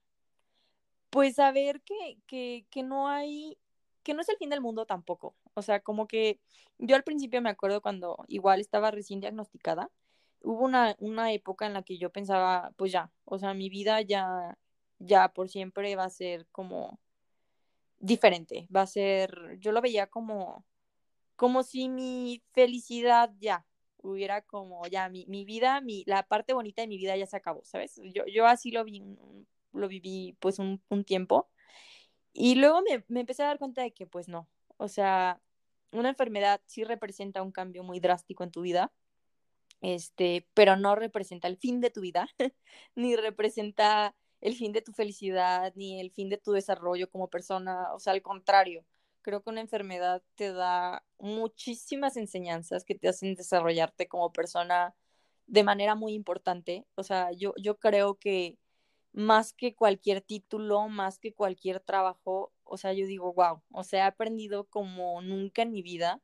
C: pues a ver que, que, que no hay, que no es el fin del mundo tampoco. O sea, como que yo al principio me acuerdo cuando igual estaba recién diagnosticada, hubo una, una época en la que yo pensaba, pues ya, o sea, mi vida ya, ya por siempre va a ser como diferente, va a ser, yo lo veía como, como si mi felicidad ya hubiera como, ya, mi, mi vida, mi, la parte bonita de mi vida ya se acabó, ¿sabes? Yo, yo así lo vi, lo viví pues un, un tiempo. Y luego me, me empecé a dar cuenta de que pues no, o sea, una enfermedad sí representa un cambio muy drástico en tu vida, este, pero no representa el fin de tu vida, ni representa el fin de tu felicidad, ni el fin de tu desarrollo como persona, o sea, al contrario, creo que una enfermedad te da muchísimas enseñanzas que te hacen desarrollarte como persona de manera muy importante, o sea, yo, yo creo que más que cualquier título, más que cualquier trabajo, o sea, yo digo, wow, o sea, he aprendido como nunca en mi vida,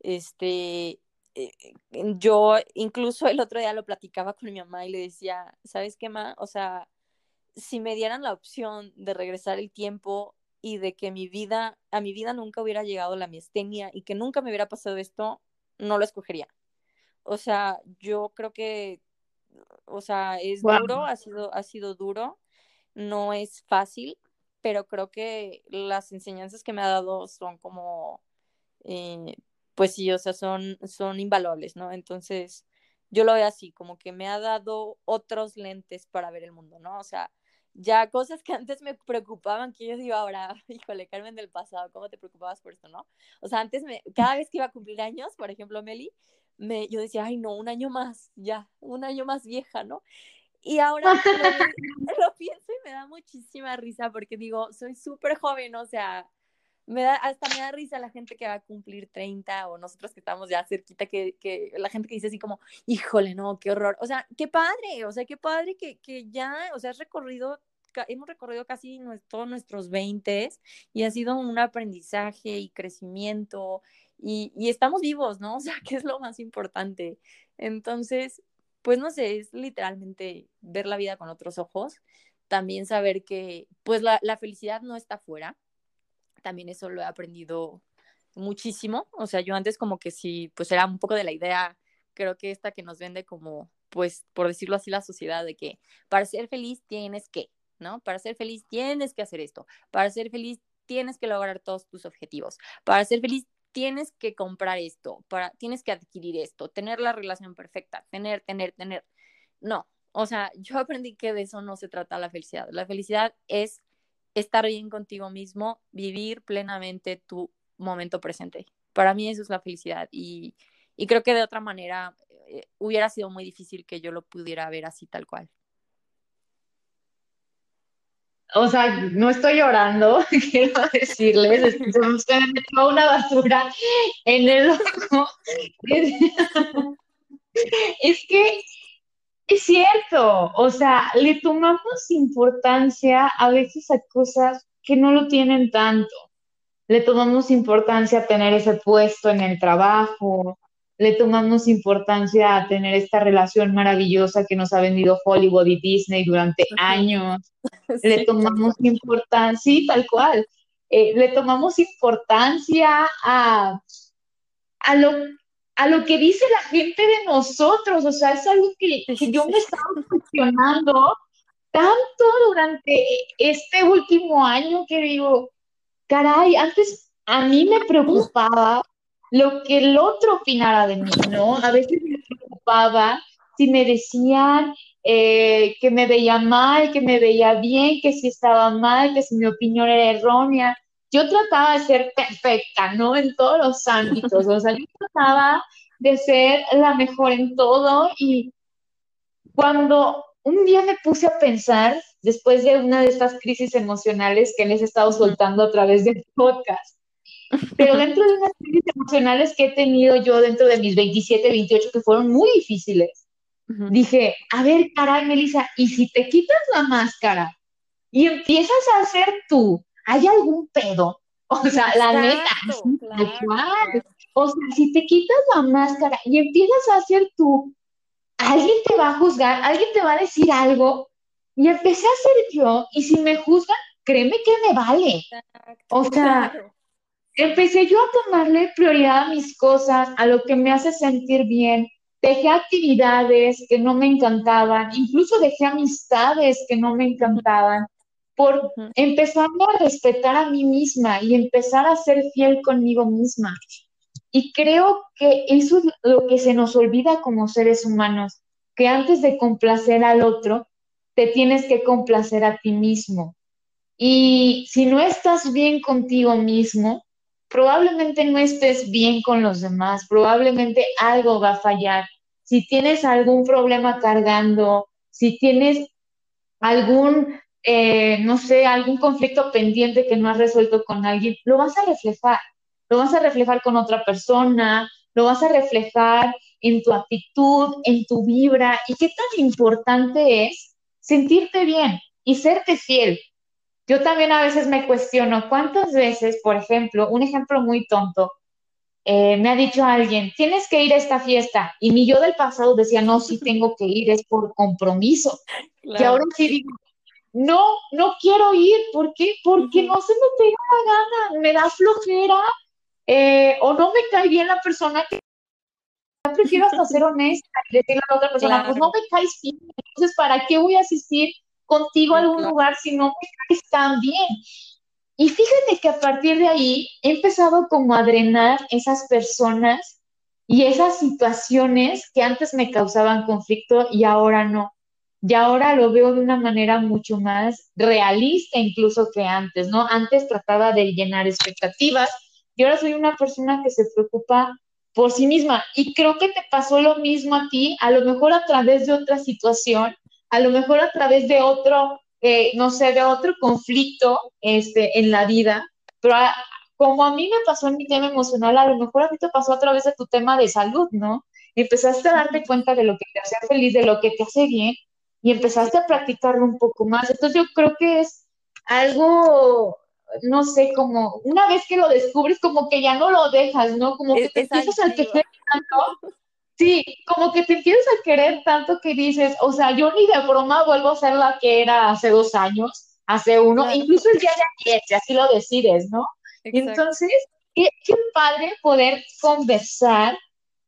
C: este, eh, yo incluso el otro día lo platicaba con mi mamá y le decía, ¿sabes qué, ma? O sea, si me dieran la opción de regresar el tiempo y de que mi vida, a mi vida nunca hubiera llegado la miastenia y que nunca me hubiera pasado esto, no lo escogería. O sea, yo creo que, o sea, es duro, ha sido, ha sido duro, no es fácil, pero creo que las enseñanzas que me ha dado son como, eh, pues sí, o sea, son, son invaluables, ¿no? Entonces, yo lo veo así, como que me ha dado otros lentes para ver el mundo, ¿no? O sea, ya cosas que antes me preocupaban, que yo digo ahora, híjole, Carmen del pasado, ¿cómo te preocupabas por esto, no? O sea, antes, me, cada vez que iba a cumplir años, por ejemplo, Meli, me, yo decía, ay, no, un año más, ya, un año más vieja, ¿no? Y ahora lo, pienso y me da muchísima risa porque digo, soy súper joven, o sea, me da, hasta me da risa la gente que va a cumplir 30 o nosotros que estamos ya cerquita, que, que la gente que dice así como, híjole, no, qué horror. O sea, qué padre, o sea, qué padre que, que ya, o sea, has recorrido, hemos recorrido casi todos nuestros 20 y ha sido un aprendizaje y crecimiento y, estamos vivos, ¿no? O sea, que es lo más importante. Entonces, pues no sé, es literalmente ver la vida con otros ojos, también saber que pues la, la felicidad no está afuera, también eso lo he aprendido muchísimo, o sea, yo antes como que sí, pues era un poco de la idea, creo que esta que nos vende como, pues, por decirlo así, la sociedad de que para ser feliz tienes que, ¿no? Para ser feliz tienes que hacer esto, para ser feliz tienes que lograr todos tus objetivos, para ser feliz tienes que comprar esto, para, tienes que adquirir esto, tener la relación perfecta, tener, tener, tener. No, o sea, yo aprendí que de eso no se trata la felicidad. La felicidad es estar bien contigo mismo, vivir plenamente tu momento presente. Para mí eso es la felicidad y, y creo que de otra manera eh, hubiera sido muy difícil que yo lo pudiera ver así tal cual
B: o sea, no estoy llorando, quiero decirles, se me metió una basura en el ojo. Es que es cierto, o sea, le tomamos importancia a veces a cosas que no lo tienen tanto. Le tomamos importancia a tener ese puesto en el trabajo, le tomamos importancia a tener esta relación maravillosa que nos ha vendido Hollywood y Disney durante años. le tomamos importancia, sí, tal cual. Eh, le tomamos importancia a, a, lo, a lo que dice la gente de nosotros. O sea, es algo que, que yo me estaba cuestionando tanto durante este último año que digo, caray, antes a mí me preocupaba lo que el otro opinara de mí, ¿no? A veces me preocupaba si me decían eh, que me veía mal, que me veía bien, que si estaba mal, que si mi opinión era errónea. Yo trataba de ser perfecta, ¿no? En todos los ámbitos, o sea, yo trataba de ser la mejor en todo y cuando un día me puse a pensar, después de una de estas crisis emocionales que les he estado soltando a través del podcast, pero dentro de unas crisis emocionales que he tenido yo dentro de mis 27, 28, que fueron muy difíciles, dije, a ver, caray, Melissa, ¿y si te quitas la máscara y empiezas a hacer tú, ¿hay algún pedo? O sea, la neta, o sea, si te quitas la máscara y empiezas a hacer tú, alguien te va a juzgar, alguien te va a decir algo, y empecé a hacer yo, y si me juzgan, créeme que me vale. O sea, empecé yo a tomarle prioridad a mis cosas, a lo que me hace sentir bien. Dejé actividades que no me encantaban, incluso dejé amistades que no me encantaban, por empezar a respetar a mí misma y empezar a ser fiel conmigo misma. Y creo que eso es lo que se nos olvida como seres humanos, que antes de complacer al otro, te tienes que complacer a ti mismo. Y si no estás bien contigo mismo, probablemente no estés bien con los demás, probablemente algo va a fallar. Si tienes algún problema cargando, si tienes algún, eh, no sé, algún conflicto pendiente que no has resuelto con alguien, lo vas a reflejar. Lo vas a reflejar con otra persona, lo vas a reflejar en tu actitud, en tu vibra. ¿Y qué tan importante es sentirte bien y serte fiel. Yo también a veces me cuestiono cuántas veces, por ejemplo, un ejemplo muy tonto, eh, me ha dicho alguien, tienes que ir a esta fiesta. Y mi yo del pasado decía, no, sí tengo que ir, es por compromiso. Y ahora sí digo, no, no quiero ir. ¿Por qué? Porque no se me pega la gana, me da flojera eh, o no me cae bien la persona que prefiero hasta ser honesta y decirle a la otra persona, pues no me caes bien, entonces ¿para qué voy a asistir contigo a algún lugar si no me caes tan bien? Y fíjate que a partir de ahí he empezado como a drenar esas personas y esas situaciones que antes me causaban conflicto y ahora no. Y ahora lo veo de una manera mucho más realista incluso que antes, ¿no? Antes trataba de llenar expectativas y ahora soy una persona que se preocupa por sí misma. Y creo que te pasó lo mismo a ti, a lo mejor a través de otra situación, a lo mejor a través de otro, eh, no sé, de otro conflicto este, en la vida, pero como a mí me pasó en mi tema emocional, a lo mejor a ti te pasó a través de tu tema de salud, ¿no? Empezaste a darte cuenta de lo que te hace feliz, de lo que te hace bien, y empezaste a practicarlo un poco más. Entonces yo creo que es algo no sé, como una vez que lo descubres, como que ya no lo dejas, ¿no? Como que te empiezas a tanto. Sí, como que te empiezas a querer tanto que dices, o sea, yo ni de broma vuelvo a ser la que era hace dos años, hace uno, incluso el día de ayer, si así lo decides, ¿no? Entonces, qué, qué padre poder conversar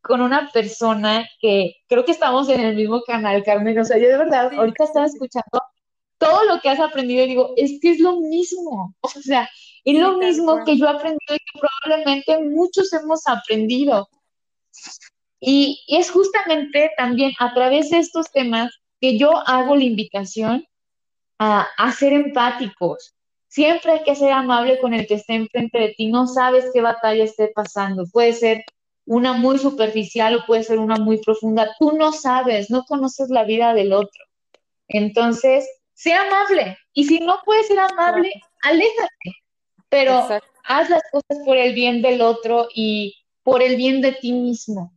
B: con una persona que creo que estamos en el mismo canal, Carmen. O sea, yo de verdad, ahorita estaba escuchando todo lo que has aprendido y digo, es que es lo mismo, o sea, es lo mismo que yo he aprendido y que probablemente muchos hemos aprendido. Y, es justamente también a través de estos temas que yo hago la invitación a, a ser empáticos. Siempre hay que ser amable con el que esté enfrente de ti. No sabes qué batalla esté pasando. Puede ser una muy superficial o puede ser una muy profunda. Tú no sabes, no conoces la vida del otro. Entonces, sea amable. Y si no puedes ser amable, aléjate. Pero haz las cosas por el bien del otro y por el bien de ti mismo.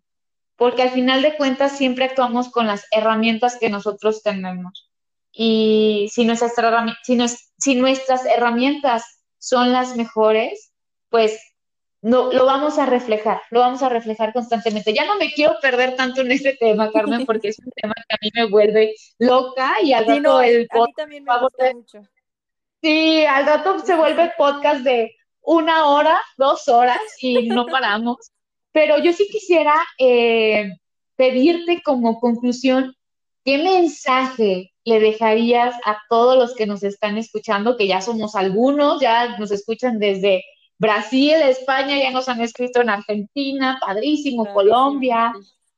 B: Porque al final de cuentas siempre actuamos con las herramientas que nosotros tenemos. Y si nuestras, si, si nuestras herramientas son las mejores, pues no, lo vamos a reflejar, lo vamos a reflejar constantemente. Ya no me quiero perder tanto en este tema, Carmen, porque es un tema que a mí me vuelve loca y al rato el
C: podcast. también me gusta mucho.
B: Sí, al rato se vuelve podcast de una hora, dos horas y no paramos. Pero yo sí quisiera eh, pedirte como conclusión, ¿qué mensaje le dejarías a todos los que nos están escuchando, que ya somos algunos, ya nos escuchan desde Brasil, España, ya nos han escrito en Argentina, padrísimo, Colombia,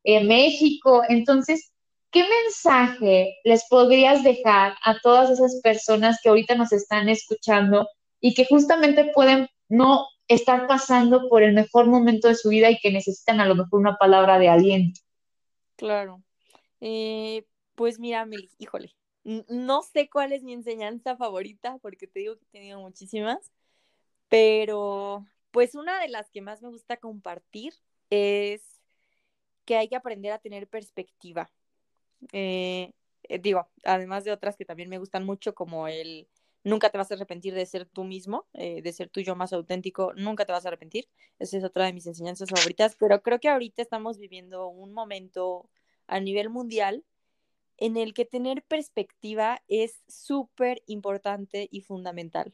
B: eh, México. Entonces, ¿qué mensaje les podrías dejar a todas esas personas que ahorita nos están escuchando y que justamente pueden no estar pasando por el mejor momento de su vida y que necesitan a lo mejor una palabra de aliento?
C: Claro. Eh, pues mira, híjole, no sé cuál es mi enseñanza favorita porque te digo que he tenido muchísimas pero pues una de las que más me gusta compartir es que hay que aprender a tener perspectiva. Eh, digo, además de otras que también me gustan mucho, como el nunca te vas a arrepentir de ser tú mismo, eh, de ser tú yo más auténtico, nunca te vas a arrepentir. Esa es otra de mis enseñanzas favoritas, pero creo que ahorita estamos viviendo un momento a nivel mundial en el que tener perspectiva es súper importante y fundamental.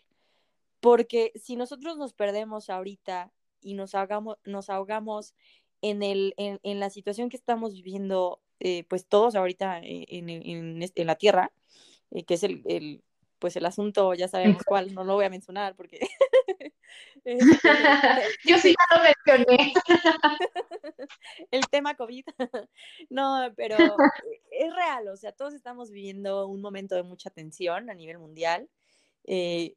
C: Porque si nosotros nos perdemos ahorita y nos, hagamos, nos ahogamos en, el, en, en la situación que estamos viviendo, eh, pues todos ahorita en, en, en la Tierra, eh, que es el, pues el asunto, ya sabemos cuál, no lo voy a mencionar porque...
B: este, Yo sí ya lo mencioné.
C: el tema COVID. no, pero es real, o sea, todos estamos viviendo un momento de mucha tensión a nivel mundial. Eh,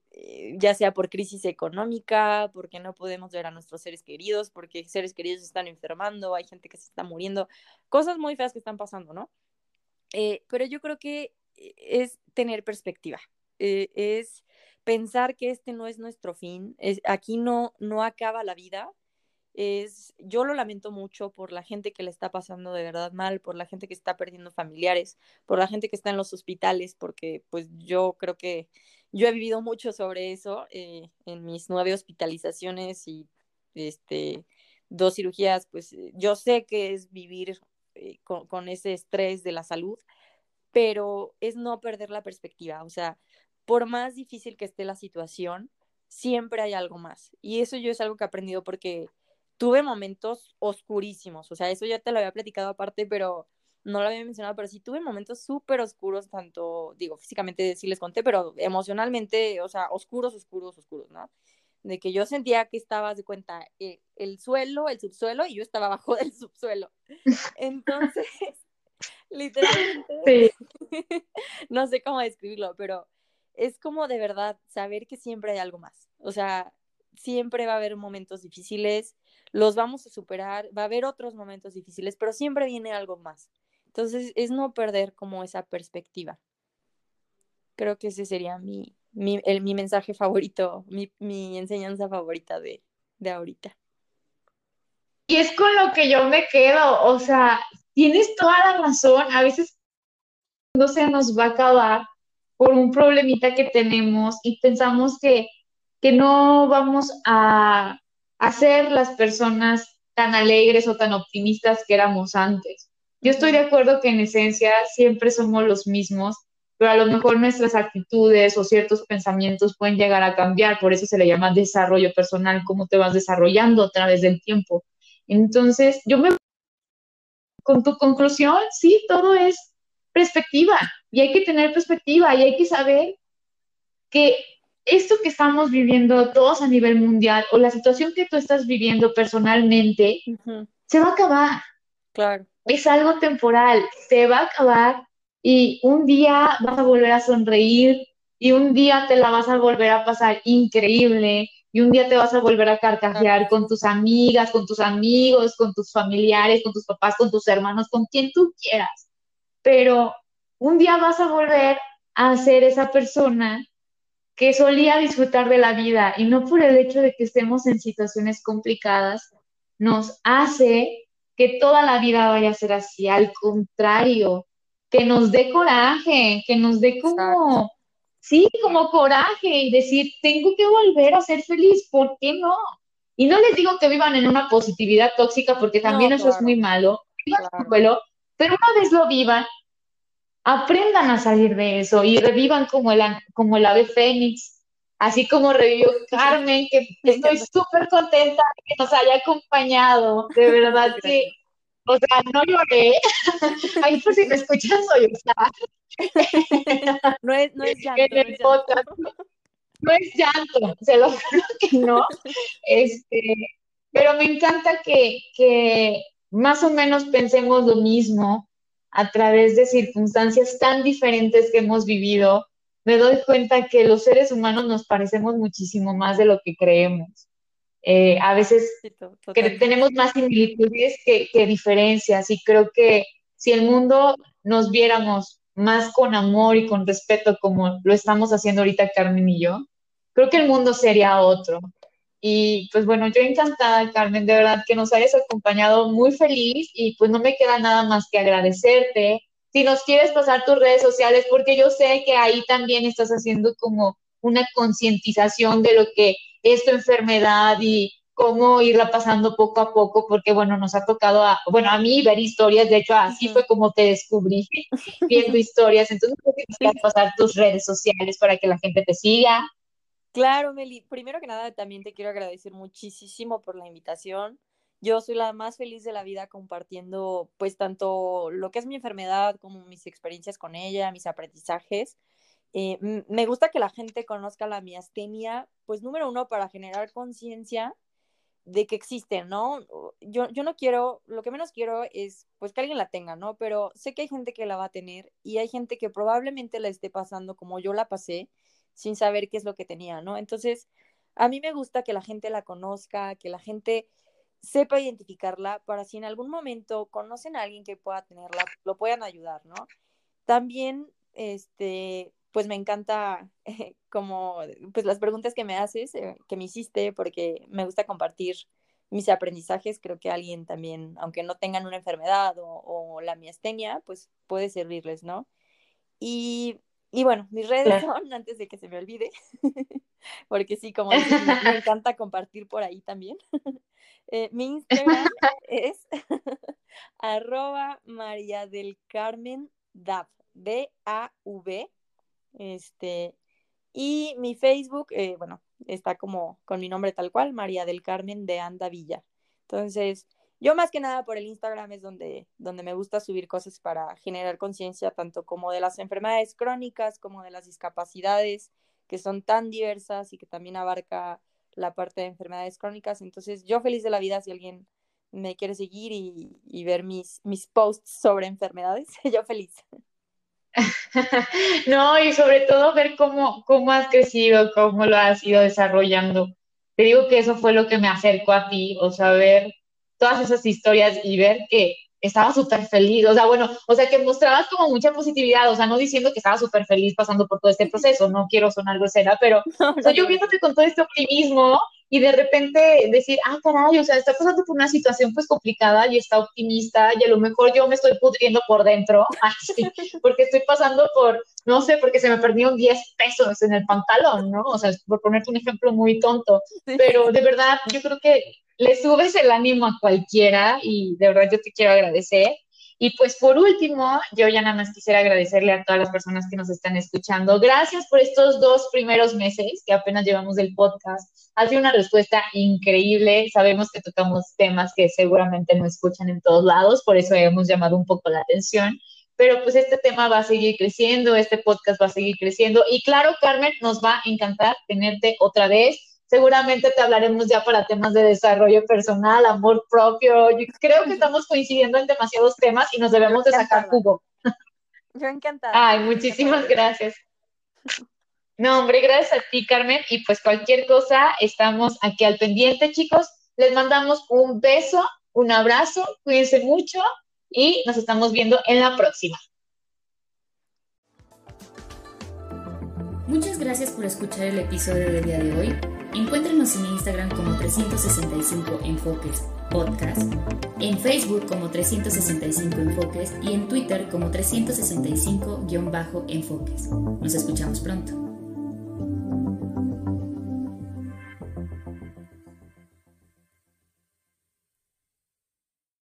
C: ya sea por crisis económica, porque no podemos ver a nuestros seres queridos, porque seres queridos se están enfermando, hay gente que se está muriendo, cosas muy feas que están pasando, ¿no? Eh, pero yo creo que es tener perspectiva, eh, es pensar que este no es nuestro fin, es, aquí no, no acaba la vida, es, yo lo lamento mucho por la gente que le está pasando de verdad mal, por la gente que está perdiendo familiares, por la gente que está en los hospitales, porque pues yo creo que yo he vivido mucho sobre eso eh, en mis nueve hospitalizaciones y este, dos cirugías, pues yo sé que es vivir eh, con, con, ese estrés de la salud, pero es no perder la perspectiva, o sea, por más difícil que esté la situación, siempre hay algo más. Y eso yo es algo que he aprendido porque tuve momentos oscurísimos, o sea, eso ya te lo había platicado aparte, pero no lo había mencionado, pero sí tuve momentos súper oscuros, tanto, digo, físicamente sí les conté, pero emocionalmente, o sea, oscuros, oscuros, oscuros, ¿no? De que yo sentía que estaba, de cuenta, eh, el suelo, el subsuelo, y yo estaba abajo del subsuelo. Entonces, literalmente, sí. no sé cómo describirlo, pero es como de verdad saber que siempre hay algo más. O sea, siempre va a haber momentos difíciles, los vamos a superar, va a haber otros momentos difíciles, pero siempre viene algo más. Entonces, es no perder como esa perspectiva. Creo que ese sería mi, mi, el, mi mensaje favorito, mi, mi enseñanza favorita de, de ahorita.
B: Y es con lo que yo me quedo, o sea, tienes toda la razón, a veces no se nos va a acabar por un problemita que tenemos y pensamos que, que no vamos a, a ser las personas tan alegres o tan optimistas que éramos antes. Yo estoy de acuerdo que en esencia siempre somos los mismos, pero a lo mejor nuestras actitudes o ciertos pensamientos pueden llegar a cambiar, por eso se le llama desarrollo personal, cómo te vas desarrollando a través del tiempo. Entonces, yo me... Con tu conclusión, sí, todo es perspectiva y hay que tener perspectiva y hay que saber que esto que estamos viviendo todos a nivel mundial o la situación que tú estás viviendo personalmente uh -huh. se va a acabar.
C: Claro.
B: Es algo temporal, se va a acabar y un día vas a volver a sonreír y un día te la vas a volver a pasar increíble y un día te vas a volver a carcajear con tus amigas, con tus amigos, con tus familiares, con tus papás, con tus hermanos, con quien tú quieras. Pero un día vas a volver a ser esa persona que solía disfrutar de la vida y no por el hecho de que estemos en situaciones complicadas nos hace que toda la vida vaya a ser así, al contrario, que nos dé coraje, que nos dé como, Exacto. sí, como coraje y decir, tengo que volver a ser feliz, ¿por qué no? Y no les digo que vivan en una positividad tóxica porque también no, eso claro. es muy malo, claro. pero una vez lo vivan, aprendan a salir de eso y revivan como el, como el ave fénix, así como revivió Carmen, que estoy súper contenta de que nos haya acompañado, de verdad que, o sea, no lloré, ahí por si me escuchan soy,
C: no es, no es llanto.
B: En el podcast, no es llanto, se lo juro que no, este, pero me encanta que, que más o menos pensemos lo mismo, a través de circunstancias tan diferentes que hemos vivido, me doy cuenta que los seres humanos nos parecemos muchísimo más de lo que creemos. Eh, a veces que tenemos más similitudes que, que, diferencias y creo que si el mundo nos viéramos más con amor y con respeto como lo estamos haciendo ahorita Carmen y yo, creo que el mundo sería otro. Y pues bueno, yo encantada, Carmen, de verdad que nos hayas acompañado muy feliz y pues no me queda nada más que agradecerte. Si nos quieres pasar tus redes sociales, porque yo sé que ahí también estás haciendo como una concientización de lo que es tu enfermedad y cómo irla pasando poco a poco, porque bueno, nos ha tocado, a, bueno, a mí ver historias, de hecho así fue como te descubrí viendo historias, entonces que pasar tus redes sociales para que la gente te siga.
C: Claro, Meli, primero que nada también te quiero agradecer muchísimo por la invitación. Yo soy la más feliz de la vida compartiendo pues tanto lo que es mi enfermedad como mis experiencias con ella, mis aprendizajes. Eh, me gusta que la gente conozca la miastenia, pues número uno, para generar conciencia de que existen, ¿no? Yo, yo no quiero, lo que menos quiero es pues que alguien la tenga, ¿no? Pero sé que hay gente que la va a tener y hay gente que probablemente la esté pasando como yo la pasé sin saber qué es lo que tenía, ¿no? Entonces, a mí me gusta que la gente la conozca, que la gente sepa identificarla para si en algún momento conocen a alguien que pueda tenerla, lo puedan ayudar, ¿no? También, este, pues me encanta como, pues las preguntas que me haces, eh, que me hiciste, porque me gusta compartir mis aprendizajes, creo que alguien también, aunque no tengan una enfermedad o, la miastenia, pues puede servirles, ¿no? Y, y bueno, mis redes son, antes de que se me olvide, porque sí, como me, encanta compartir por ahí también. Eh, mi Instagram es arroba María del Carmen Dav, D-A-V, este, y mi Facebook, eh, bueno, está como con mi nombre tal cual, María del Carmen de Anda Villa. Entonces, yo más que nada por el Instagram es donde, donde me gusta subir cosas para generar conciencia tanto como de las enfermedades crónicas como de las discapacidades que son tan diversas y que también abarca la parte de enfermedades crónicas. Entonces, yo feliz de la vida si alguien me quiere seguir y, y ver mis, mis posts sobre enfermedades, yo feliz.
B: no, y sobre todo ver cómo, cómo has crecido, cómo lo has ido desarrollando. Te digo que eso fue lo que me acercó a ti, o sea, ver todas esas historias y ver que estaba súper feliz, o sea, bueno, o sea, que mostrabas como mucha positividad, o sea, no diciendo que estaba súper feliz pasando por todo este proceso, no quiero sonar grosera, pero o sea, yo viéndote con todo este optimismo y de repente decir, ah, caray, o sea, está pasando por una situación pues complicada y está optimista y a lo mejor yo me estoy pudriendo por dentro, así, porque estoy pasando por, no sé, porque se me perdieron 10 pesos en el pantalón, ¿no? O sea, por ponerte un ejemplo muy tonto, pero de verdad yo creo que le subes el ánimo a cualquiera y de verdad yo te quiero agradecer. Y pues por último, yo ya nada más quisiera agradecerle a todas las personas que nos están escuchando. Gracias por estos dos primeros meses que apenas llevamos del podcast. Ha sido una respuesta increíble. Sabemos que tocamos temas que seguramente no escuchan en todos lados, por eso hemos llamado un poco la atención. Pero pues este tema va a seguir creciendo, este podcast va a seguir creciendo. Y claro, Carmen, nos va a encantar tenerte otra vez seguramente te hablaremos ya para temas de desarrollo personal, amor propio. Yo creo que estamos coincidiendo en demasiados temas y nos debemos de sacar jugo.
C: Yo encantada.
B: Ay, muchísimas gracias. No, hombre, gracias a ti, Carmen. Y pues cualquier cosa, estamos aquí al pendiente, chicos. Les mandamos un beso, un abrazo, cuídense mucho y nos estamos viendo en la próxima.
A: Muchas gracias por escuchar el episodio del día de hoy. Encuéntrenos en Instagram como 365 Enfoques Podcast, en Facebook como 365 Enfoques y en Twitter como 365-Enfoques. Nos escuchamos pronto.